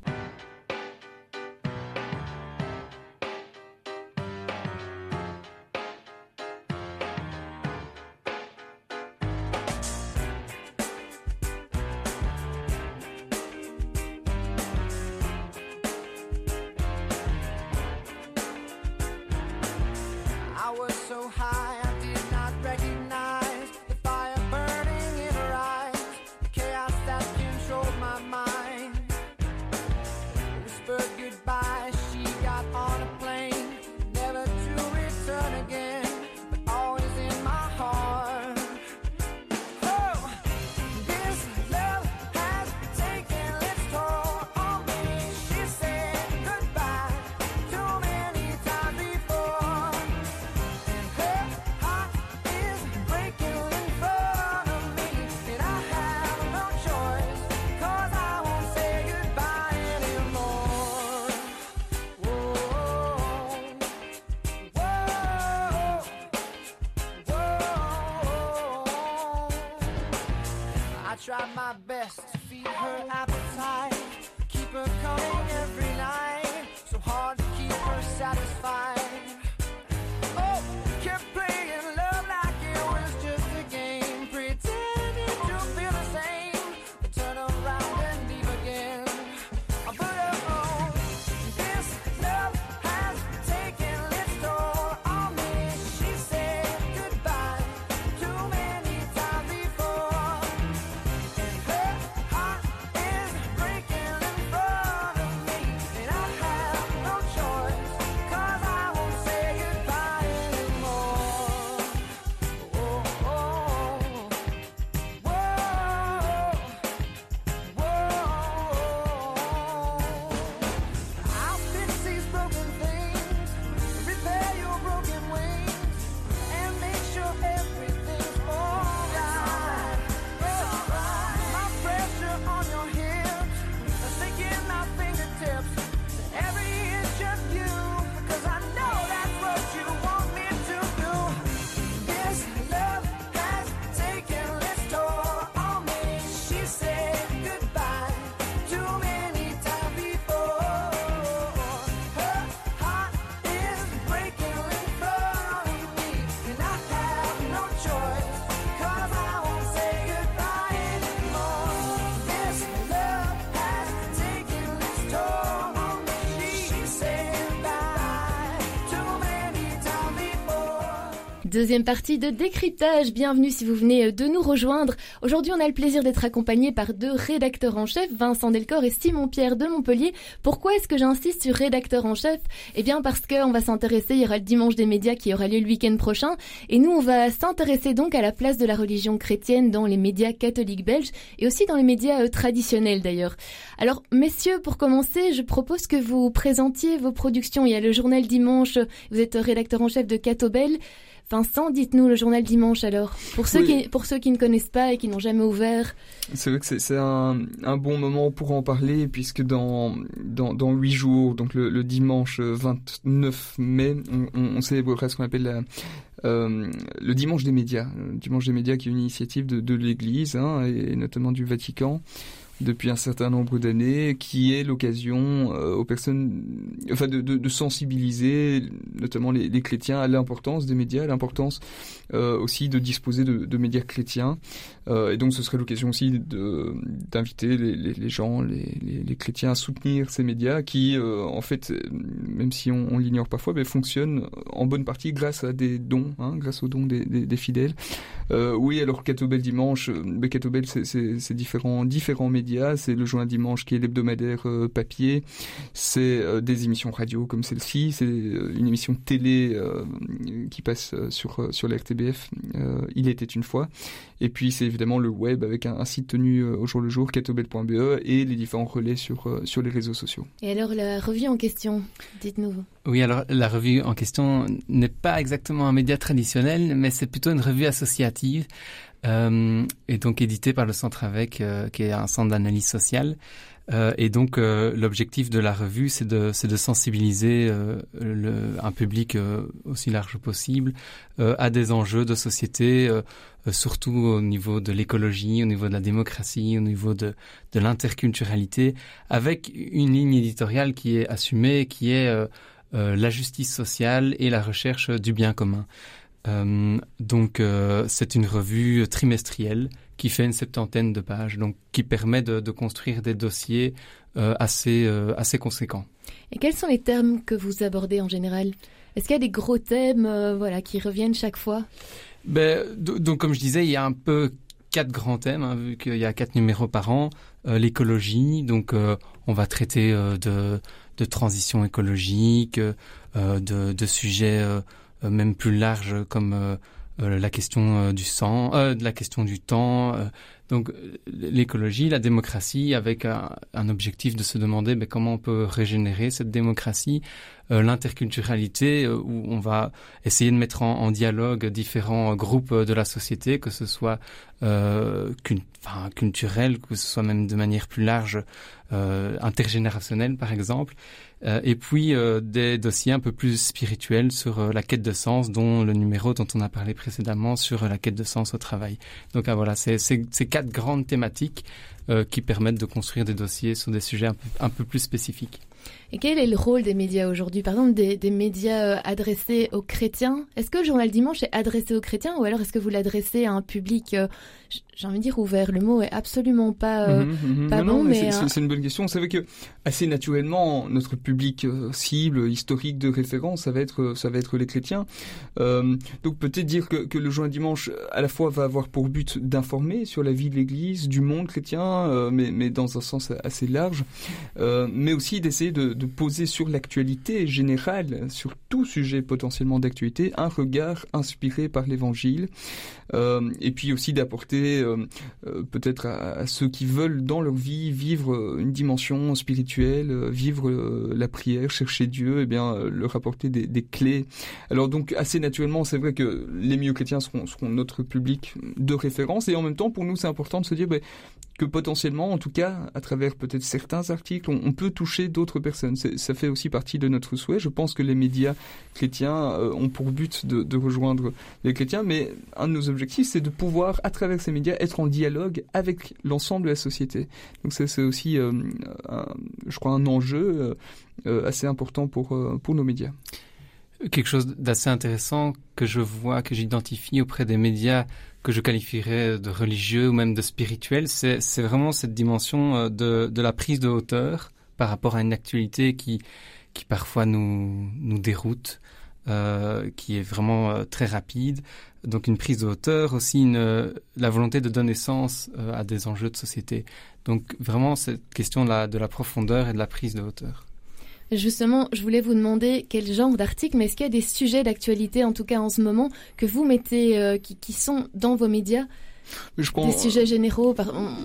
Deuxième partie de décryptage. Bienvenue si vous venez de nous rejoindre. Aujourd'hui, on a le plaisir d'être accompagné par deux rédacteurs en chef, Vincent Delcor et Simon Pierre de Montpellier. Pourquoi est-ce que j'insiste sur rédacteur en chef? Eh bien, parce qu'on va s'intéresser, il y aura le dimanche des médias qui aura lieu le week-end prochain. Et nous, on va s'intéresser donc à la place de la religion chrétienne dans les médias catholiques belges et aussi dans les médias euh, traditionnels d'ailleurs. Alors, messieurs, pour commencer, je propose que vous présentiez vos productions. Il y a le journal dimanche, vous êtes rédacteur en chef de Catobel. Vincent, dites-nous le journal dimanche alors. Pour ceux, qui, pour ceux qui ne connaissent pas et qui n'ont jamais ouvert. C'est vrai que c'est un, un, bon moment pour en parler puisque dans, dans, dans 8 jours, donc le, le dimanche 29 mai, on, on célébrera ce qu'on appelle la, euh, le dimanche des médias. Le dimanche des médias qui est une initiative de, de l'Église hein, et notamment du Vatican depuis un certain nombre d'années, qui est l'occasion euh, aux personnes, enfin, de, sensibiliser notamment les, chrétiens à l'importance des médias, à l'importance euh, aussi de disposer de, médias chrétiens. Euh, et donc, ce serait l'occasion aussi d'inviter les, gens, les, chrétiens, à soutenir ces médias qui, en fait, même si on, l'ignore parfois, mais fonctionnent en bonne partie grâce à des dons, hein, grâce aux dons des, fidèles. Oui, alors Catobel dimanche, Catobel, c'est différents médias. C'est le joint dimanche qui est l'hebdomadaire euh, papier. C'est euh, des émissions radio comme celle-ci. C'est euh, une émission télé euh, qui passe sur sur la RTBF. Il était une fois. Et puis c'est évidemment le web avec un, un site tenu au jour le jour, catobel.be et les différents relais sur sur les réseaux sociaux. Et alors la revue en question, dites-nous. Oui, alors la revue en question n'est pas exactement un média traditionnel, mais c'est plutôt une revue associative euh, et donc éditée par le Centre Avec, euh, qui est un centre d'analyse sociale. Euh, et donc euh, l'objectif de la revue, c'est de, de sensibiliser un public aussi large possible à des enjeux de société, surtout au niveau de l'écologie, au niveau de la démocratie, au niveau de, de l'interculturalité, avec une ligne éditoriale qui est assumée, qui est la justice sociale et la recherche du bien commun. Euh, donc euh, c'est une revue trimestrielle qui fait une septantaine de pages, donc qui permet de, de construire des dossiers euh, assez, assez conséquents. Et quels sont les termes que vous abordez en général? Est-ce qu'il y a des gros thèmes voilà, qui reviennent chaque fois? Ben, Donc comme je disais, il y a un peu quatre grands thèmes, hein, vu qu'il y a quatre numéros par an. L'écologie, donc on va traiter de, de transition écologique, de, de sujets même plus larges comme euh, la question du sang, euh, la question du temps. Euh, donc l'écologie, la démocratie, avec un, un, objectif de se demander mais comment on peut régénérer cette démocratie, euh, l'interculturalité, euh, où on va essayer de mettre en, en, dialogue différents groupes de la société, que ce soit euh, enfin, culturel, que ce soit même de manière plus large, euh, intergénérationnelle par exemple. Euh, et puis euh, des dossiers un peu plus spirituels sur euh, la quête de sens, dont le numéro dont on a parlé précédemment sur la quête de sens au travail. Donc ah, voilà, c'est ces quatre grandes thématiques qui permettent de construire des dossiers sur des sujets un peu plus spécifiques. Et quel est le rôle des médias aujourd'hui? Par exemple, des, des médias euh, adressés aux chrétiens. Est-ce que le journal dimanche est adressé aux chrétiens ou alors est-ce que vous l'adressez à un public, euh, j'ai envie de dire ouvert? Le mot est absolument pas, euh, mmh, mmh, pas non, bon. Non, mais, c'est une bonne question. Vous savez que assez naturellement, notre public cible, historique de référence, ça va être, ça va être les chrétiens. Euh, donc peut-être dire que, que, le journal dimanche, à la fois, va avoir pour but d'informer sur la vie de l'Église, du monde chrétien, mais, mais dans un sens assez large, mais aussi d'essayer de, de poser sur l'actualité générale, sur tout sujet potentiellement d'actualité, un regard inspiré par l'Évangile, euh, et puis aussi d'apporter euh, euh, peut-être à, ceux qui veulent dans leur vie vivre une dimension spirituelle, vivre la prière, chercher Dieu, eh bien leur apporter des, clés. Alors donc assez naturellement, c'est vrai que les milieux chrétiens seront, seront, notre public de référence, et en même temps pour nous c'est important de se dire ben, que potentiellement, en tout cas, à travers peut-être certains articles, on, peut toucher d'autres personnes. Ça fait aussi partie de notre souhait. Je pense que les médias chrétiens euh, ont pour but de, rejoindre les chrétiens, mais un de nos objectifs, c'est de pouvoir, à travers ces médias, être en dialogue avec l'ensemble de la société. Donc ça, c'est aussi, euh, un, je crois, un enjeu euh, assez important pour, pour nos médias. Quelque chose d'assez intéressant que je vois, que j'identifie auprès des médias que je qualifierais de religieux ou même de spirituel, c'est vraiment cette dimension euh, de, de, la prise de hauteur par rapport à une actualité qui, qui parfois nous, nous déroute. qui est vraiment très rapide. Donc une prise de hauteur, aussi une, la volonté de donner sens à des enjeux de société. Donc vraiment cette question de la, de la profondeur et de la prise de hauteur. Justement, je voulais vous demander quel genre d'article, mais est-ce qu'il y a des sujets d'actualité, en tout cas en ce moment, que vous mettez, euh, qui, qui, sont dans vos médias? Je Des sujets généraux,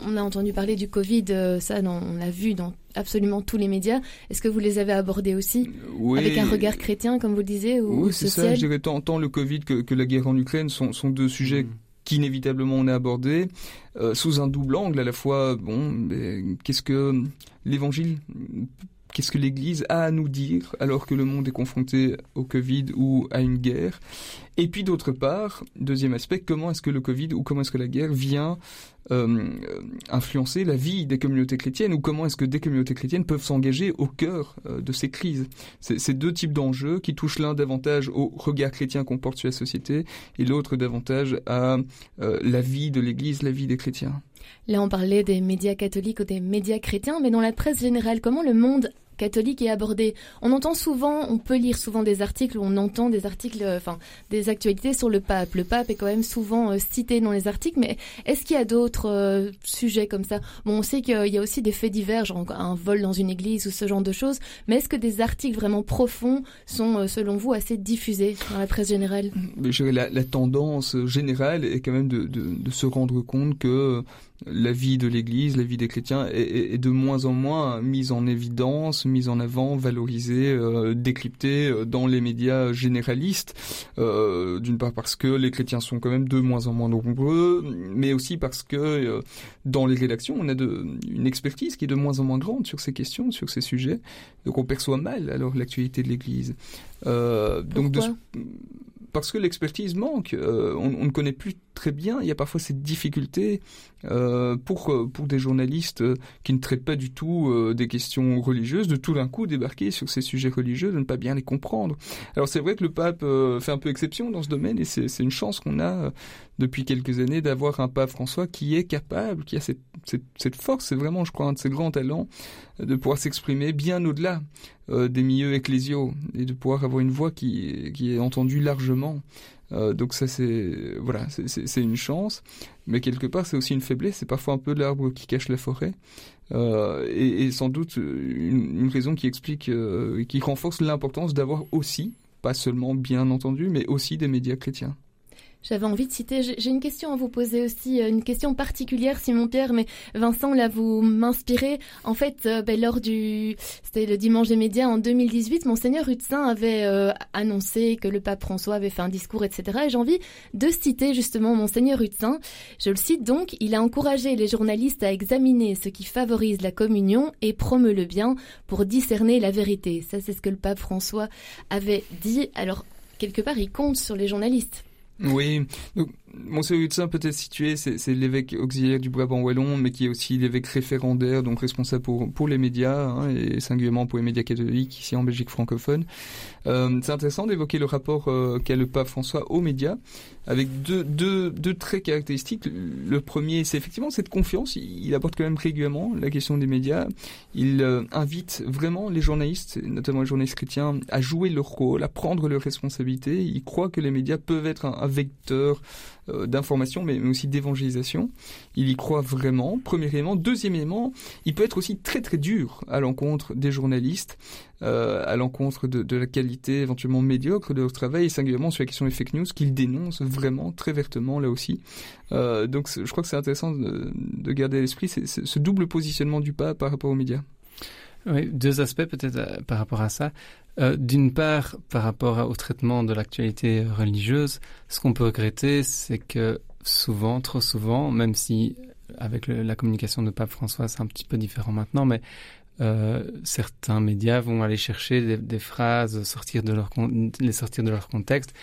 on, a entendu parler du Covid, euh, ça on l'a vu dans absolument tous les médias. Est-ce que vous les avez abordés aussi oui. avec un regard chrétien, comme vous le disiez, ou Oui, c'est ça. Je dirais tant, tant, le Covid que, que, la guerre en Ukraine sont, sont deux sujets mm. qu'inévitablement on a abordés euh, sous un double angle. À la fois, bon, qu'est-ce que l'Évangile Qu'est-ce que l'Église a à nous dire alors que le monde est confronté au Covid ou à une guerre? Et puis d'autre part, deuxième aspect, comment est-ce que le Covid ou comment est-ce que la guerre vient euh, influencer la vie des communautés chrétiennes ou comment est-ce que des communautés chrétiennes peuvent s'engager au cœur euh, de ces crises? Ces deux types d'enjeux qui touchent l'un davantage au regard chrétien qu'on porte sur la société et l'autre davantage à euh, la vie de l'Église, la vie des chrétiens. Là, on parlait des médias catholiques ou des médias chrétiens, mais dans la presse générale, comment le monde catholique est abordé. On entend souvent, on peut lire souvent des articles on entend des articles, euh, enfin des actualités sur le pape. Le pape est quand même souvent euh, cité dans les articles, mais est-ce qu'il y a d'autres euh, sujets comme ça? Bon, on sait qu'il y a aussi des faits divers, genre un vol dans une église ou ce genre de choses, mais est-ce que des articles vraiment profonds sont, selon vous, assez diffusés dans la presse générale? La, la, tendance générale est quand même de se rendre compte que la vie de l'Église, la vie des chrétiens est, de moins en moins mise en évidence, mise en avant, valorisée, euh, décryptée euh, dans les médias généralistes. Euh, d'une part parce que les chrétiens sont quand même de moins en moins nombreux, mais aussi parce que dans les rédactions, on a une expertise qui est de moins en moins grande sur ces questions, sur ces sujets. Donc on perçoit mal alors l'actualité de l'Église. donc de, parce que l'expertise manque. on, on, ne connaît plus très bien. Il y a parfois cette difficulté euh, pour euh, pour des journalistes euh, qui ne traitent pas du tout des questions religieuses de tout d'un coup débarquer sur ces sujets religieux, de ne pas bien les comprendre. Alors c'est vrai que le pape fait un peu exception dans ce domaine et c'est une chance qu'on a depuis quelques années d'avoir un pape François qui est capable, qui a cette, cette, force, c'est vraiment je crois un de ses grands talents de pouvoir s'exprimer bien au-delà des milieux ecclésiaux et de pouvoir avoir une voix qui, est entendue largement. Euh, donc ça c'est voilà c'est une chance, mais quelque part c'est aussi une faiblesse. C'est parfois un peu l'arbre qui cache la forêt, euh, et, sans doute une, raison qui explique, euh, qui renforce l'importance d'avoir aussi, pas seulement bien entendu, mais aussi des médias chrétiens. J'avais envie de citer, j'ai une question à vous poser aussi, euh, une question particulière, Simon-Pierre, mais Vincent, là, vous m'inspirez. En fait, euh, ben, lors du, c'était le dimanche des médias en 2018, Monseigneur Hutsin avait euh, annoncé que le pape François avait fait un discours, etc. Et j'ai envie de citer justement Monseigneur Hutsin. Je le cite donc, il a encouragé les journalistes à examiner ce qui favorise la communion et promeut le bien pour discerner la vérité. Ça, c'est ce que le pape François avait dit. Alors, quelque part, il compte sur les journalistes. Oui, donc Monseigneur Hudson peut être situé, c'est l'évêque auxiliaire du Brabant-Wallon, mais qui est aussi l'évêque référendaire, donc responsable pour, pour les médias, hein, et singulièrement pour les médias catholiques ici en Belgique francophone. Euh, c'est intéressant d'évoquer le rapport euh, qu'a le pape François aux médias, avec deux, deux, deux traits caractéristiques. Le premier, c'est effectivement cette confiance. Il, apporte quand même régulièrement la question des médias. Il euh, invite vraiment les journalistes, notamment les journalistes chrétiens, à jouer leur rôle, à prendre leurs responsabilités. Il croit que les médias peuvent être un vecteur euh, d'information, mais, aussi d'évangélisation. Il y croit vraiment, premièrement. Deuxièmement, il peut être aussi très très dur à l'encontre des journalistes, euh, à l'encontre de, de, la qualité éventuellement médiocre de leur travail, et singulièrement sur la question des fake news, qu'il dénonce vraiment très vertement là aussi. Euh, donc je crois que c'est intéressant de, de garder à l'esprit ce double positionnement du pape par rapport aux médias. Oui, deux aspects peut-être euh, par rapport à ça. Euh, D'une part, par rapport au traitement de l'actualité religieuse, ce qu'on peut regretter, c'est que souvent, trop souvent, même si avec le, la communication de Pape François, c'est un petit peu différent maintenant, mais euh, certains médias vont aller chercher des, des, phrases, sortir de leur les sortir de leur contexte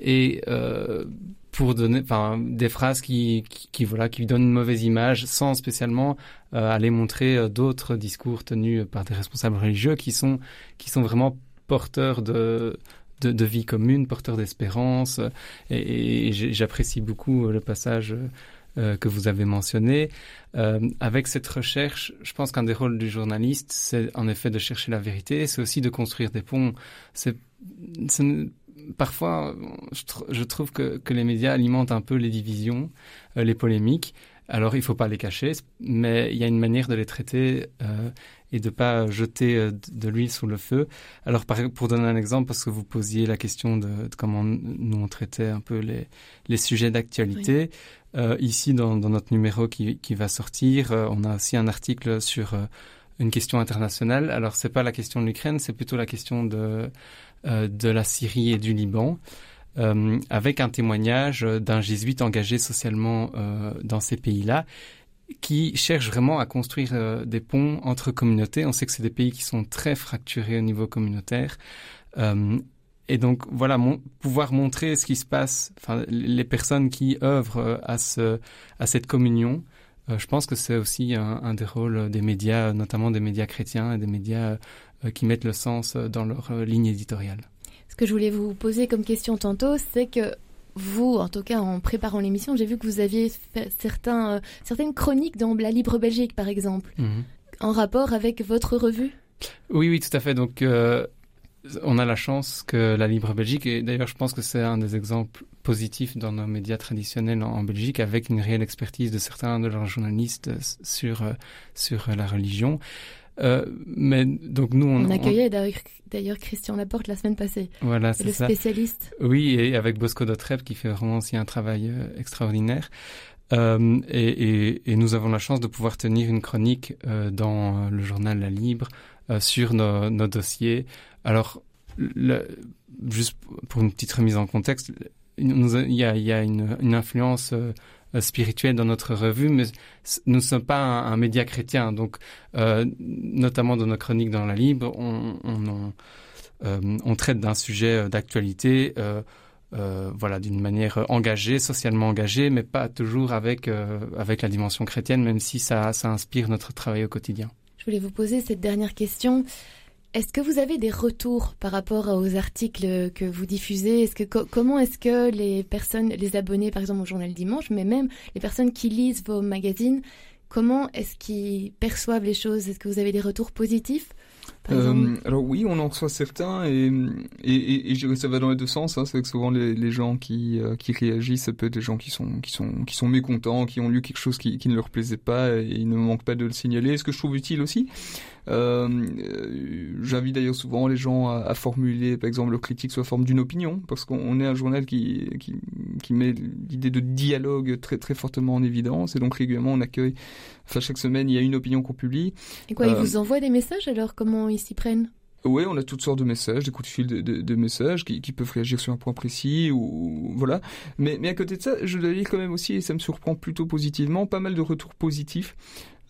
et euh, pour donner enfin des phrases qui, qui, voilà qui donnent une mauvaise image sans spécialement euh, aller montrer euh, d'autres discours tenus par des responsables religieux qui sont qui sont vraiment porteurs de de, vie commune, porteurs d'espérance et, j'apprécie beaucoup le passage que vous avez mentionné. Avec cette recherche, je pense qu'un des rôles du journaliste, c'est en effet de chercher la vérité, c'est aussi de construire des ponts. Parfois, je, trouve que, que, les médias alimentent un peu les divisions, les polémiques. Alors, il faut pas les cacher, mais il y a une manière de les traiter euh, et de pas jeter euh, de, l'huile sous le feu. Alors, pour donner un exemple, parce que vous posiez la question de, comment nous on traitait un peu les, les sujets d'actualité. Euh, ici, dans, dans, notre numéro qui, qui va sortir, euh, on a aussi un article sur euh, une question internationale. Alors, c'est pas la question de l'Ukraine, c'est plutôt la question de de la Syrie et du Liban. Euh, avec un témoignage d'un jésuite engagé socialement euh, dans ces pays-là qui cherche vraiment à construire euh, des ponts entre communautés. On sait que c'est des pays qui sont très fracturés au niveau communautaire. et donc voilà, pouvoir montrer ce qui se passe, enfin les personnes qui œuvrent à ce à cette communion. je pense que c'est aussi un, des rôles des médias, notamment des médias chrétiens et des médias qui mettent le sens dans leur ligne éditoriale que je voulais vous poser comme question tantôt, c'est que vous, en tout cas en préparant l'émission, j'ai vu que vous aviez fait certains, euh, certaines chroniques dans la Libre Belgique, par exemple, mhm. en rapport avec votre revue? Oui, oui, tout à fait. Donc, euh, on a la chance que la Libre Belgique, et d'ailleurs, je pense que c'est un des exemples positifs dans nos médias traditionnels en, Belgique, avec une réelle expertise de certains de leurs journalistes sur euh, sur la religion. Euh, mais donc nous, on, on accueillait d'ailleurs Christian Laporte la semaine passée. Voilà, c'est le spécialiste. Oui, et avec Bosco Dotrep qui fait vraiment aussi un travail euh, extraordinaire. Euh, et, et, et, nous avons la chance de pouvoir tenir une chronique euh, dans le journal La Libre sur nos, nos, dossiers. Alors, le, juste pour une petite remise en contexte, il y a, il y a une, une influence euh, spirituel dans notre revue, mais nous ne sommes pas un, média chrétien. Donc, euh, notamment dans nos chroniques dans la Libre, on, euh, traite d'un sujet d'actualité. voilà, d'une manière engagée, socialement engagée, mais pas toujours avec avec la dimension chrétienne, même si ça inspire notre travail au quotidien. Je voulais vous poser cette dernière question. Est-ce que vous avez des retours par rapport aux articles que vous diffusez? Est-ce que comment est-ce que les personnes, les abonnés par exemple au journal Dimanche, mais même les personnes qui lisent vos magazines, comment est-ce qu'ils perçoivent les choses? Est-ce que vous avez des retours positifs? Euh, alors oui, on en reçoit certains et, et, et, je dirais que ça va dans les deux sens. Hein. C'est que souvent les, les gens qui, euh, qui réagissent, ça peut être des gens qui sont, qui sont, qui sont mécontents, qui ont lu quelque chose qui, qui ne leur plaisait pas et ils ne manquent pas de le signaler. Ce que je trouve utile aussi? Euh, J'invite d'ailleurs souvent les gens à, à, formuler, par exemple, leur critique sous la forme d'une opinion, parce qu'on est un journal qui, qui, qui met l'idée de dialogue très très fortement en évidence et donc régulièrement on accueille Enfin, chaque semaine, il y a une opinion qu'on publie. Et quoi, ils euh, vous envoient des messages alors Comment ils s'y prennent? Oui, on a toutes sortes de messages, des coups de fil de, de, de messages qui, qui, peuvent réagir sur un point précis ou voilà. Mais, mais à côté de ça, je dois dire quand même aussi, et ça me surprend plutôt positivement, pas mal de retours positifs.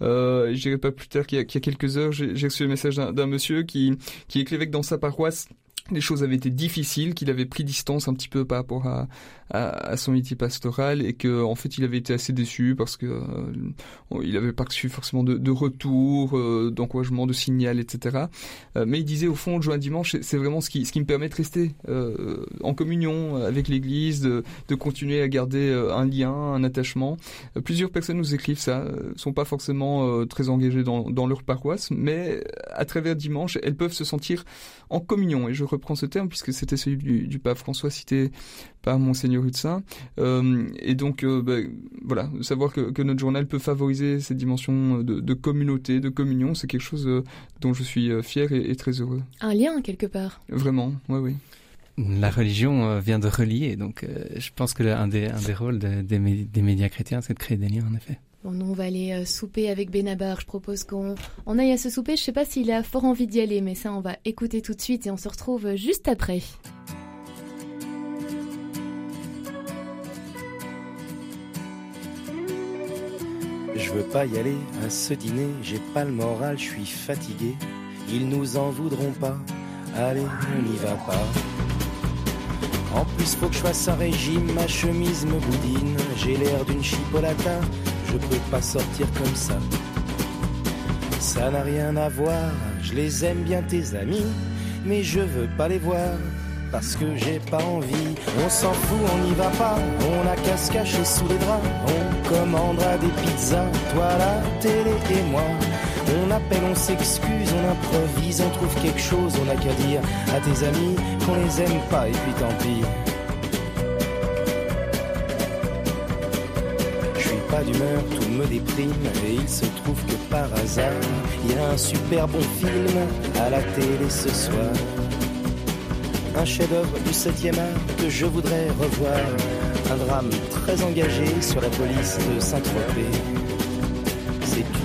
Euh, je dirais pas plus tard qu'il y, y, a quelques heures, j'ai reçu le message d'un monsieur qui, qui est l'évêque dans sa paroisse les choses avaient été difficiles, qu'il avait pris distance un petit peu par rapport à, à, son métier pastoral et que en fait il avait été assez déçu parce que euh, il avait pas reçu forcément de, de retour, euh, d'encouragement, de signal, etc. Euh, mais il disait au fond, joint dimanche, c'est vraiment ce qui, ce qui me permet de rester euh, en communion avec l'Église, de, de, continuer à garder un lien, un attachement. plusieurs personnes nous écrivent ça, sont pas forcément très engagées dans, dans leur paroisse, mais à travers dimanche, elles peuvent se sentir en communion. Et je reprends ce terme puisque c'était celui du, du pape François cité par Monseigneur Hudsin. Euh, et donc, euh, bah, voilà, savoir que, que, notre journal peut favoriser cette dimension de, de communauté, de communion, c'est quelque chose euh, dont je suis euh, fier et, et, très heureux. Un lien quelque part. Vraiment, oui, oui. La religion vient de relier, donc je pense que un des, un des rôles de, des, des médias chrétiens, c'est de créer des liens, en effet. Bon, nous, on va aller euh, souper avec Benabar. Je propose qu'on on aille à ce souper. Je sais pas s'il a fort envie d'y aller, mais ça, on va écouter tout de suite et on se retrouve euh, juste après. Je veux pas y aller à ce dîner, j'ai pas le moral, je suis fatigué. Ils nous en voudront pas, allez, on n'y va pas. En plus, faut que je fasse un régime, ma chemise me boudine, j'ai l'air d'une chipolata je peux pas sortir comme ça. Ça n'a rien à voir, je les aime bien tes amis, mais je veux pas les voir parce que j'ai pas envie. On s'en fout, on n'y va pas, on a qu'à se cacher sous les draps. On commandera des pizzas, toi la télé et moi. On appelle, on s'excuse, on improvise, on trouve quelque chose, on n'a qu'à dire à tes amis qu'on les aime pas et puis tant pis. D'humeur, tout me déprime et il se trouve que par hasard, il y a un super bon film à la télé ce soir. Un chef-d'œuvre du 7e art que je voudrais revoir. Un drame très engagé sur la police de Saint-Tropez.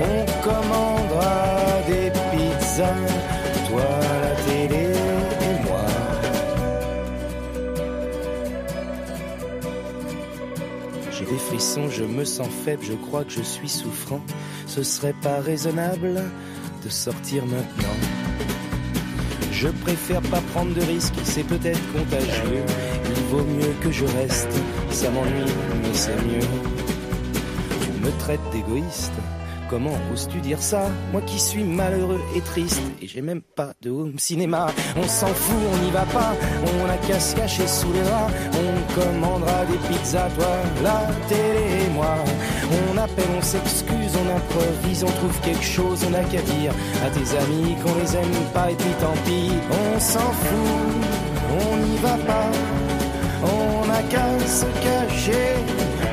on commandera des pizzas, toi la télé et moi. J'ai des frissons, je me sens faible, je crois que je suis souffrant. Ce serait pas raisonnable de sortir maintenant. Je préfère pas prendre de risques, c'est peut-être contagieux. Il vaut mieux que je reste, ça m'ennuie, mais c'est mieux. Tu me traites d'égoïste, comment oses-tu dire ça Moi qui suis malheureux et triste, et j'ai même pas de home cinéma. On s'en fout, on n'y va pas, on a qu'à se cacher sous les draps. On commandera des pizzas, toi, la télé et moi. On appelle, on s'excuse, on improvise, on trouve quelque chose, on n'a qu'à dire à tes amis qu'on les aime pas et puis tant pis, on s'en fout, on n'y va pas, on n'a qu'à se cacher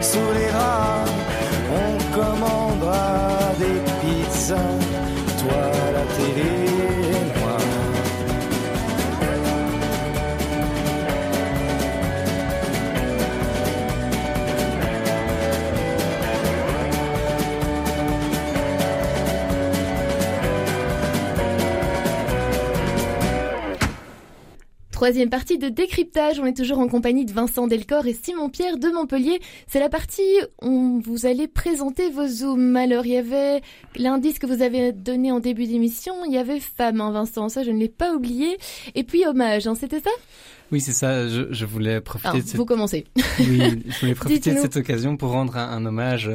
sous les draps, on commandera des Troisième partie de décryptage, on est toujours en compagnie de Vincent Delcor et Simon Pierre de Montpellier. C'est la partie où vous allez présenter vos zooms. Alors il y avait l'indice que vous avez donné en début d'émission, il y avait femme, hein, Vincent, ça je ne l'ai pas oublié. Et puis hommage, hein, c'était ça? Oui, c'est ça. Je, je, voulais profiter Alors, de cette... Vous commencez. Oui, je voulais profiter de Dites-nous. cette occasion pour rendre un, un hommage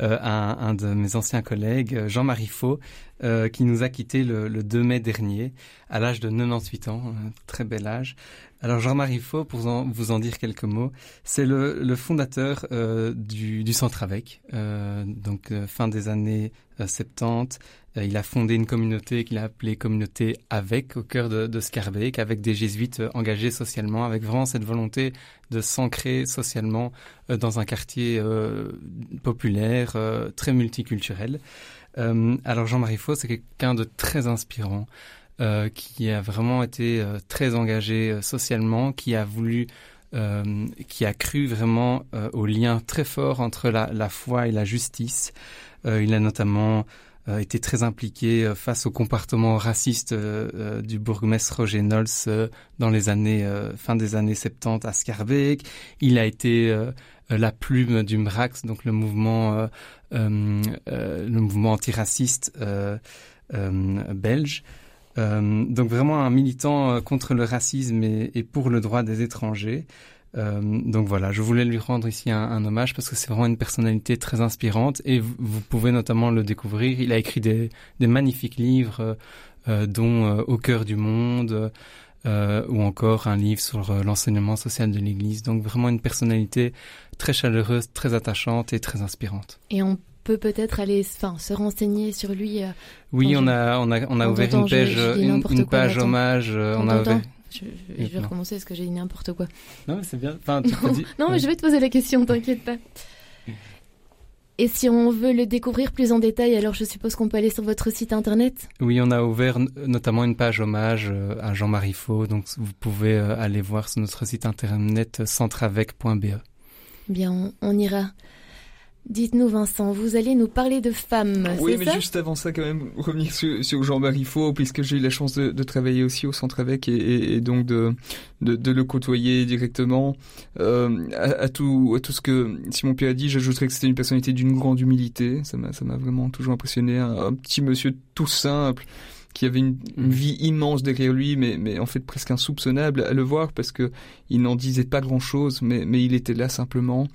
euh, à un de mes anciens collègues, Jean-Marie Faux, euh, qui nous a quittés le, le 2 mai dernier, à l'âge de 98 ans, un très bel âge. Alors Jean-Marie Faux, pour vous en dire quelques mots, c'est le, le fondateur euh, du, Centre Avec, euh, donc euh, fin des années euh, 70. Euh, il a fondé une communauté qu'il a appelée Communauté Avec, au cœur de, de avec des jésuites engagés socialement, avec vraiment cette volonté de s'ancrer socialement dans un quartier populaire, très multiculturel. Alors Jean-Marie Faux, c'est quelqu'un de très inspirant, euh, qui a vraiment été euh, très engagé euh, socialement, qui a voulu, euh, qui a cru vraiment euh, au lien très fort entre la, la foi et la justice. Il a notamment été très impliqué face au comportement raciste du bourgmestre Roger euh, dans les années fin des années 70 à Scarbeck. Il a été la plume du MRAX, donc le mouvement le mouvement antiraciste belge. Euh, donc vraiment un militant euh, contre le racisme et, pour le droit des étrangers. Euh, donc voilà, je voulais lui rendre ici un, hommage parce que c'est vraiment une personnalité très inspirante et vous, pouvez notamment le découvrir. Il a écrit des, magnifiques livres, dont Au cœur du monde ou encore un livre sur l'enseignement social de l'Église. Donc vraiment une personnalité très chaleureuse, très attachante et très inspirante. Peut peut-être aller enfin, se renseigner sur lui. euh, Oui, on a, on a, on a ouvert une page, je une, n'importe une quoi, page hommage. euh, on a ouvert. Je, je- vais non. recommencer parce que j'ai dit n'importe quoi. Non, mais c'est bien. Enfin, tu peux Non, mais je vais te poser la question, t'inquiète pas. Et si on veut le découvrir plus en détail, alors je suppose qu'on peut aller sur votre site internet? Oui, on a ouvert notamment une page hommage euh, à Jean-Marie Faux, donc vous pouvez aller voir sur notre site internet centreavec.be. Eh Bien, on, on ira. Dites-nous Vincent, vous allez nous parler de femmes. Oui, mais ça? juste avant ça, quand même, revenir sur, Jean-Marie Faux, puisque j'ai eu la chance de, travailler aussi au centre avec et, donc de, de, le côtoyer directement. Euh, à, tout, à tout ce que Simon Pierre a dit, j'ajouterais que c'était une personnalité d'une grande humilité. Ça m'a, ça m'a vraiment toujours impressionné. un petit monsieur tout simple qui avait une, mm. vie immense derrière lui, mais, mais en fait presque insoupçonnable à le voir parce que il n'en disait pas grand chose, mais, mais il était là simplement.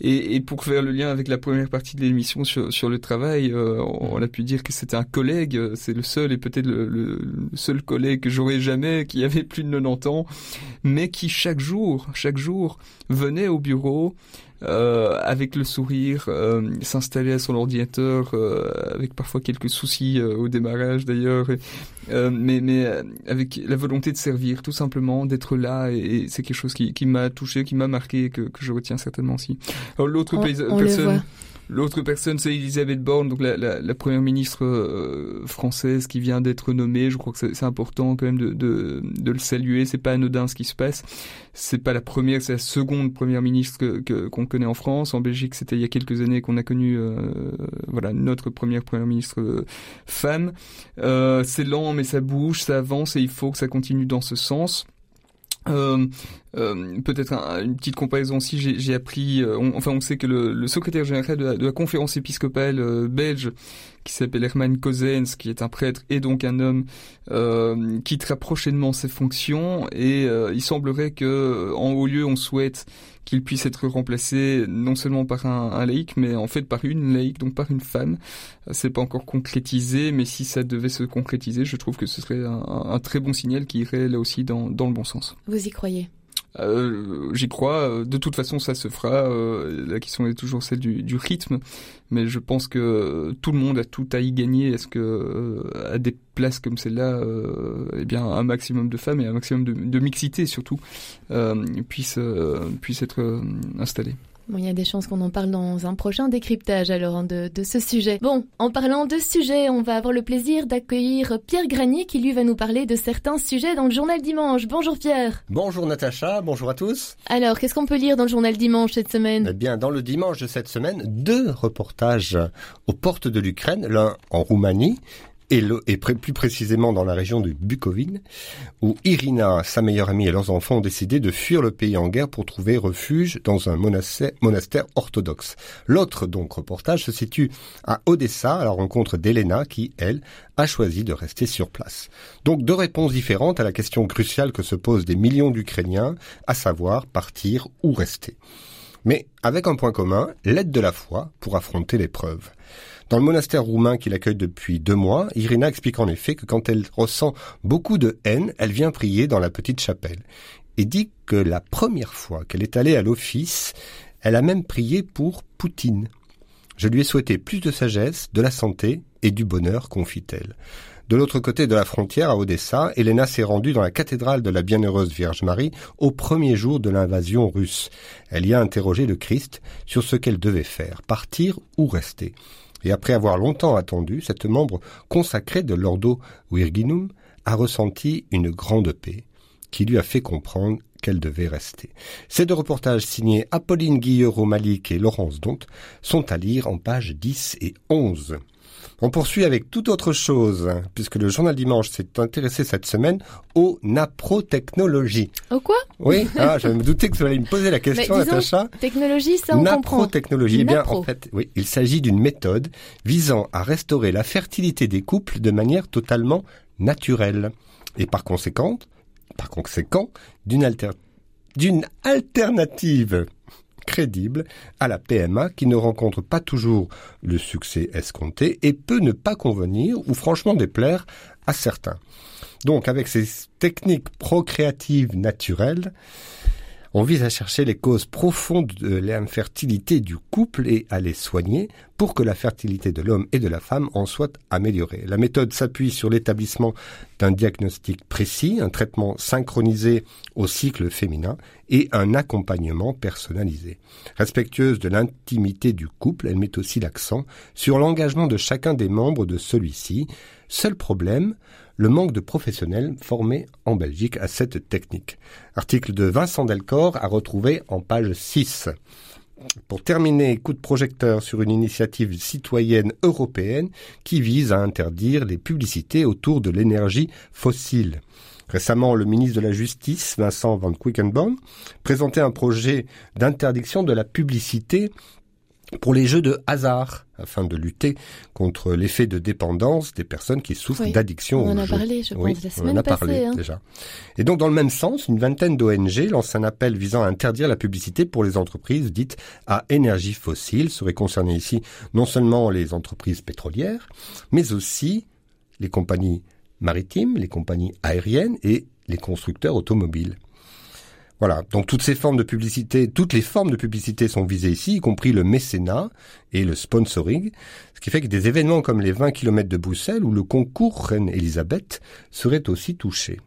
Et, et pour faire le lien avec la première partie de l'émission sur, sur le travail, euh, on, a pu dire que c'était un collègue, c'est le seul et peut-être le, le, seul collègue que j'aurais jamais qui avait plus de 90 ans, mais qui chaque jour, chaque jour venait au bureau, euh, avec le sourire, euh, s'installer à son ordinateur, euh, avec parfois quelques soucis au démarrage d'ailleurs, mais, mais avec la volonté de servir, tout simplement, d'être là, et, c'est quelque chose qui, qui m'a touché, qui m'a marqué, que, que je retiens certainement aussi. Alors l'autre personne L'autre personne, c'est Elisabeth Borne, donc la, la, la première ministre euh, française qui vient d'être nommée. Je crois que c'est important quand même de, de, de, le saluer. C'est pas anodin ce qui se passe. C'est pas la première, c'est la seconde première ministre que qu'on connaît en France. En Belgique, c'était il y a quelques années qu'on a connu, euh, voilà, notre première première ministre euh, femme. c'est lent, mais ça bouge, ça avance et il faut que ça continue dans ce sens. Euh, euh, peut-être une petite comparaison aussi, j'ai appris, euh, enfin on sait que le, le secrétaire général de la, de la conférence épiscopale euh, belge, qui s'appelle Herman Kozens, qui est un prêtre et donc un homme, quittera prochainement ses fonctions. Et il semblerait que en haut lieu on souhaite qu'il puisse être remplacé non seulement par un, un, laïc, mais en fait par une laïque, donc par une femme. C'est pas encore concrétisé, mais si ça devait se concrétiser, je trouve que ce serait un, un très bon signal qui irait là aussi dans, dans le bon sens. Vous y croyez? Euh, J'y crois. De toute façon, ça se fera. Euh, la question est toujours celle du, du, rythme, mais je pense que tout le monde a tout à y gagner. Est-ce que euh, à des places comme celle-là, euh, eh bien, un maximum de femmes et un maximum de, de mixité surtout puissent puissent être installées. Bon, il y a des chances qu'on en parle dans un prochain décryptage alors hein, de, de, ce sujet. Bon, en parlant de sujet, on va avoir le plaisir d'accueillir Pierre Granier qui lui va nous parler de certains sujets dans le journal dimanche. Bonjour Pierre. Bonjour Natacha, bonjour à tous. Alors, qu'est-ce qu'on peut lire dans le journal dimanche cette semaine? Eh bien, dans le dimanche de cette semaine, deux reportages aux portes de l'Ukraine, l'un en Roumanie et, plus précisément dans la région de Bukovine, où Irina, sa meilleure amie et leurs enfants ont décidé de fuir le pays en guerre pour trouver refuge dans un monastère, monastère orthodoxe. L'autre donc reportage se situe à Odessa à la rencontre d'Elena qui, elle, a choisi de rester sur place. Donc deux réponses différentes à la question cruciale que se posent des millions d'Ukrainiens, à savoir partir ou rester. Mais avec un point commun, l'aide de la foi pour affronter l'épreuve. Dans le monastère roumain qu'il accueille depuis deux mois, Irina explique en effet que quand elle ressent beaucoup de haine, elle vient prier dans la petite chapelle. Et dit que la première fois qu'elle est allée à l'office, elle a même prié pour Poutine. Je lui ai souhaité plus de sagesse, de la santé et du bonheur, confie-t-elle. De l'autre côté de la frontière, à Odessa, Elena s'est rendue dans la cathédrale de la Bienheureuse Vierge Marie au premier jour de l'invasion russe. Elle y a interrogé le Christ sur ce qu'elle devait faire, partir ou rester et après avoir longtemps attendu, cette membre consacrée de l'Ordo Virginum a ressenti une grande paix qui lui a fait comprendre qu'elle devait rester. Ces deux reportages signés Apolline Guilleux-Romalic et Laurence Dont sont à lire en pages 10 et 11. On poursuit avec toute autre chose, puisque le journal Dimanche s'est intéressé cette semaine aux naprotechnologies. Au quoi? Oui, ah, je me doutais que vous alliez me poser la question, Natacha. Technologie, ça on Naprotechnologie, eh bien, en fait, oui, il s'agit d'une méthode visant à restaurer la fertilité des couples de manière totalement naturelle. Et par conséquent, par conséquent, d'une d'une alternative crédible à la PMA qui ne rencontre pas toujours le succès escompté et peut ne pas convenir ou franchement déplaire à certains. Donc avec ces techniques procréatives naturelles, on vise à chercher les causes profondes de l'infertilité du couple et à les soigner pour que la fertilité de l'homme et de la femme en soit améliorée. La méthode s'appuie sur l'établissement d'un diagnostic précis, un traitement synchronisé au cycle féminin et un accompagnement personnalisé. Respectueuse de l'intimité du couple, elle met aussi l'accent sur l'engagement de chacun des membres de celui-ci. Seul problème, le manque de professionnels formés en Belgique à cette technique. Article de Vincent Delcor à retrouver en page 6. Pour terminer, coup de projecteur sur une initiative citoyenne européenne qui vise à interdire les publicités autour de l'énergie fossile. Récemment, le ministre de la Justice, Vincent Van Quickenborn, présentait un projet d'interdiction de la publicité pour les jeux de hasard, afin de lutter contre l'effet de dépendance des personnes qui souffrent Oui, d'addiction On en aux a parlé, je Oui, pense, la on semaine en a passée. parlé hein. déjà. Et donc, dans le même sens, une vingtaine d'ONG lance un appel visant à interdire la publicité pour les entreprises dites à énergie fossile. Seraient concernées ici non seulement les entreprises pétrolières, mais aussi les compagnies maritimes, les compagnies aériennes et les constructeurs automobiles. Voilà. Donc toutes ces formes de publicité, toutes les formes de publicité sont visées ici, y compris le mécénat et le sponsoring. Ce qui fait que des événements comme les 20 km de Bruxelles ou le concours Reine Elisabeth seraient aussi touchés.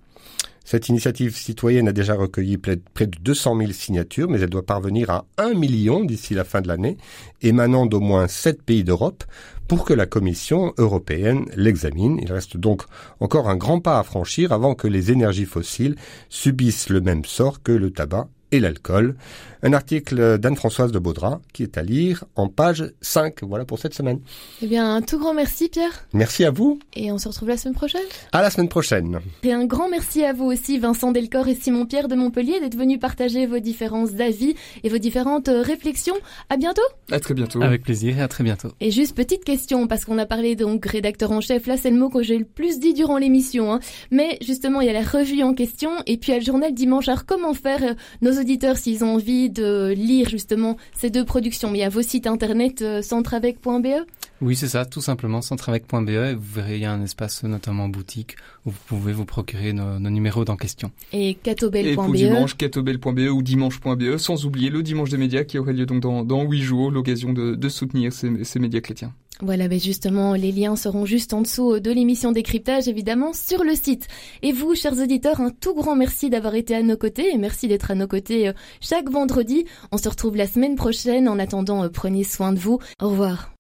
Cette initiative citoyenne a déjà recueilli près de 200 000 signatures, mais elle doit parvenir à 1 million d'ici la fin de l'année, émanant d'au moins 7 pays d'Europe, pour que la Commission européenne l'examine. Il reste donc encore un grand pas à franchir avant que les énergies fossiles subissent le même sort que le tabac et l'alcool. Un article d'Anne-Françoise de Baudras qui est à lire en page 5. Voilà pour cette semaine. Eh bien, un tout grand merci, Pierre. Merci à vous. Et on se retrouve la semaine prochaine. À la semaine prochaine. Et un grand merci à vous aussi, Vincent Delcor et Simon Pierre de Montpellier, d'être venus partager vos différences d'avis et vos différentes euh, réflexions. À bientôt. À très bientôt. Avec plaisir et à très bientôt. Et juste petite question, parce qu'on a parlé donc rédacteur en chef, là c'est le mot que j'ai le plus dit durant l'émission. Hein. Mais justement, il y a la revue en question et puis il y a le journal dimanche. Alors comment faire euh, nos auditeurs s'ils ont envie de lire justement ces deux productions Mais il y a vos sites internet euh, centravec.be Oui, c'est ça, tout simplement, centravec.be. et Vous verrez, il y a un espace, notamment boutique, où vous pouvez vous procurer nos, nos numéros dans question. et Et pour catobel.be. dimanche, catobel.be ou dimanche.be, sans oublier le dimanche des médias qui aurait lieu donc dans, dans 8 jours, l'occasion de, de soutenir ces, ces médias chrétiens. Voilà, ben justement, les liens seront juste en dessous de l'émission décryptage, évidemment, sur le site. Et vous, chers auditeurs, un tout grand merci d'avoir été à nos côtés et merci d'être à nos côtés euh, chaque vendredi. On se retrouve la semaine prochaine. En attendant, euh, prenez soin de vous. Au revoir.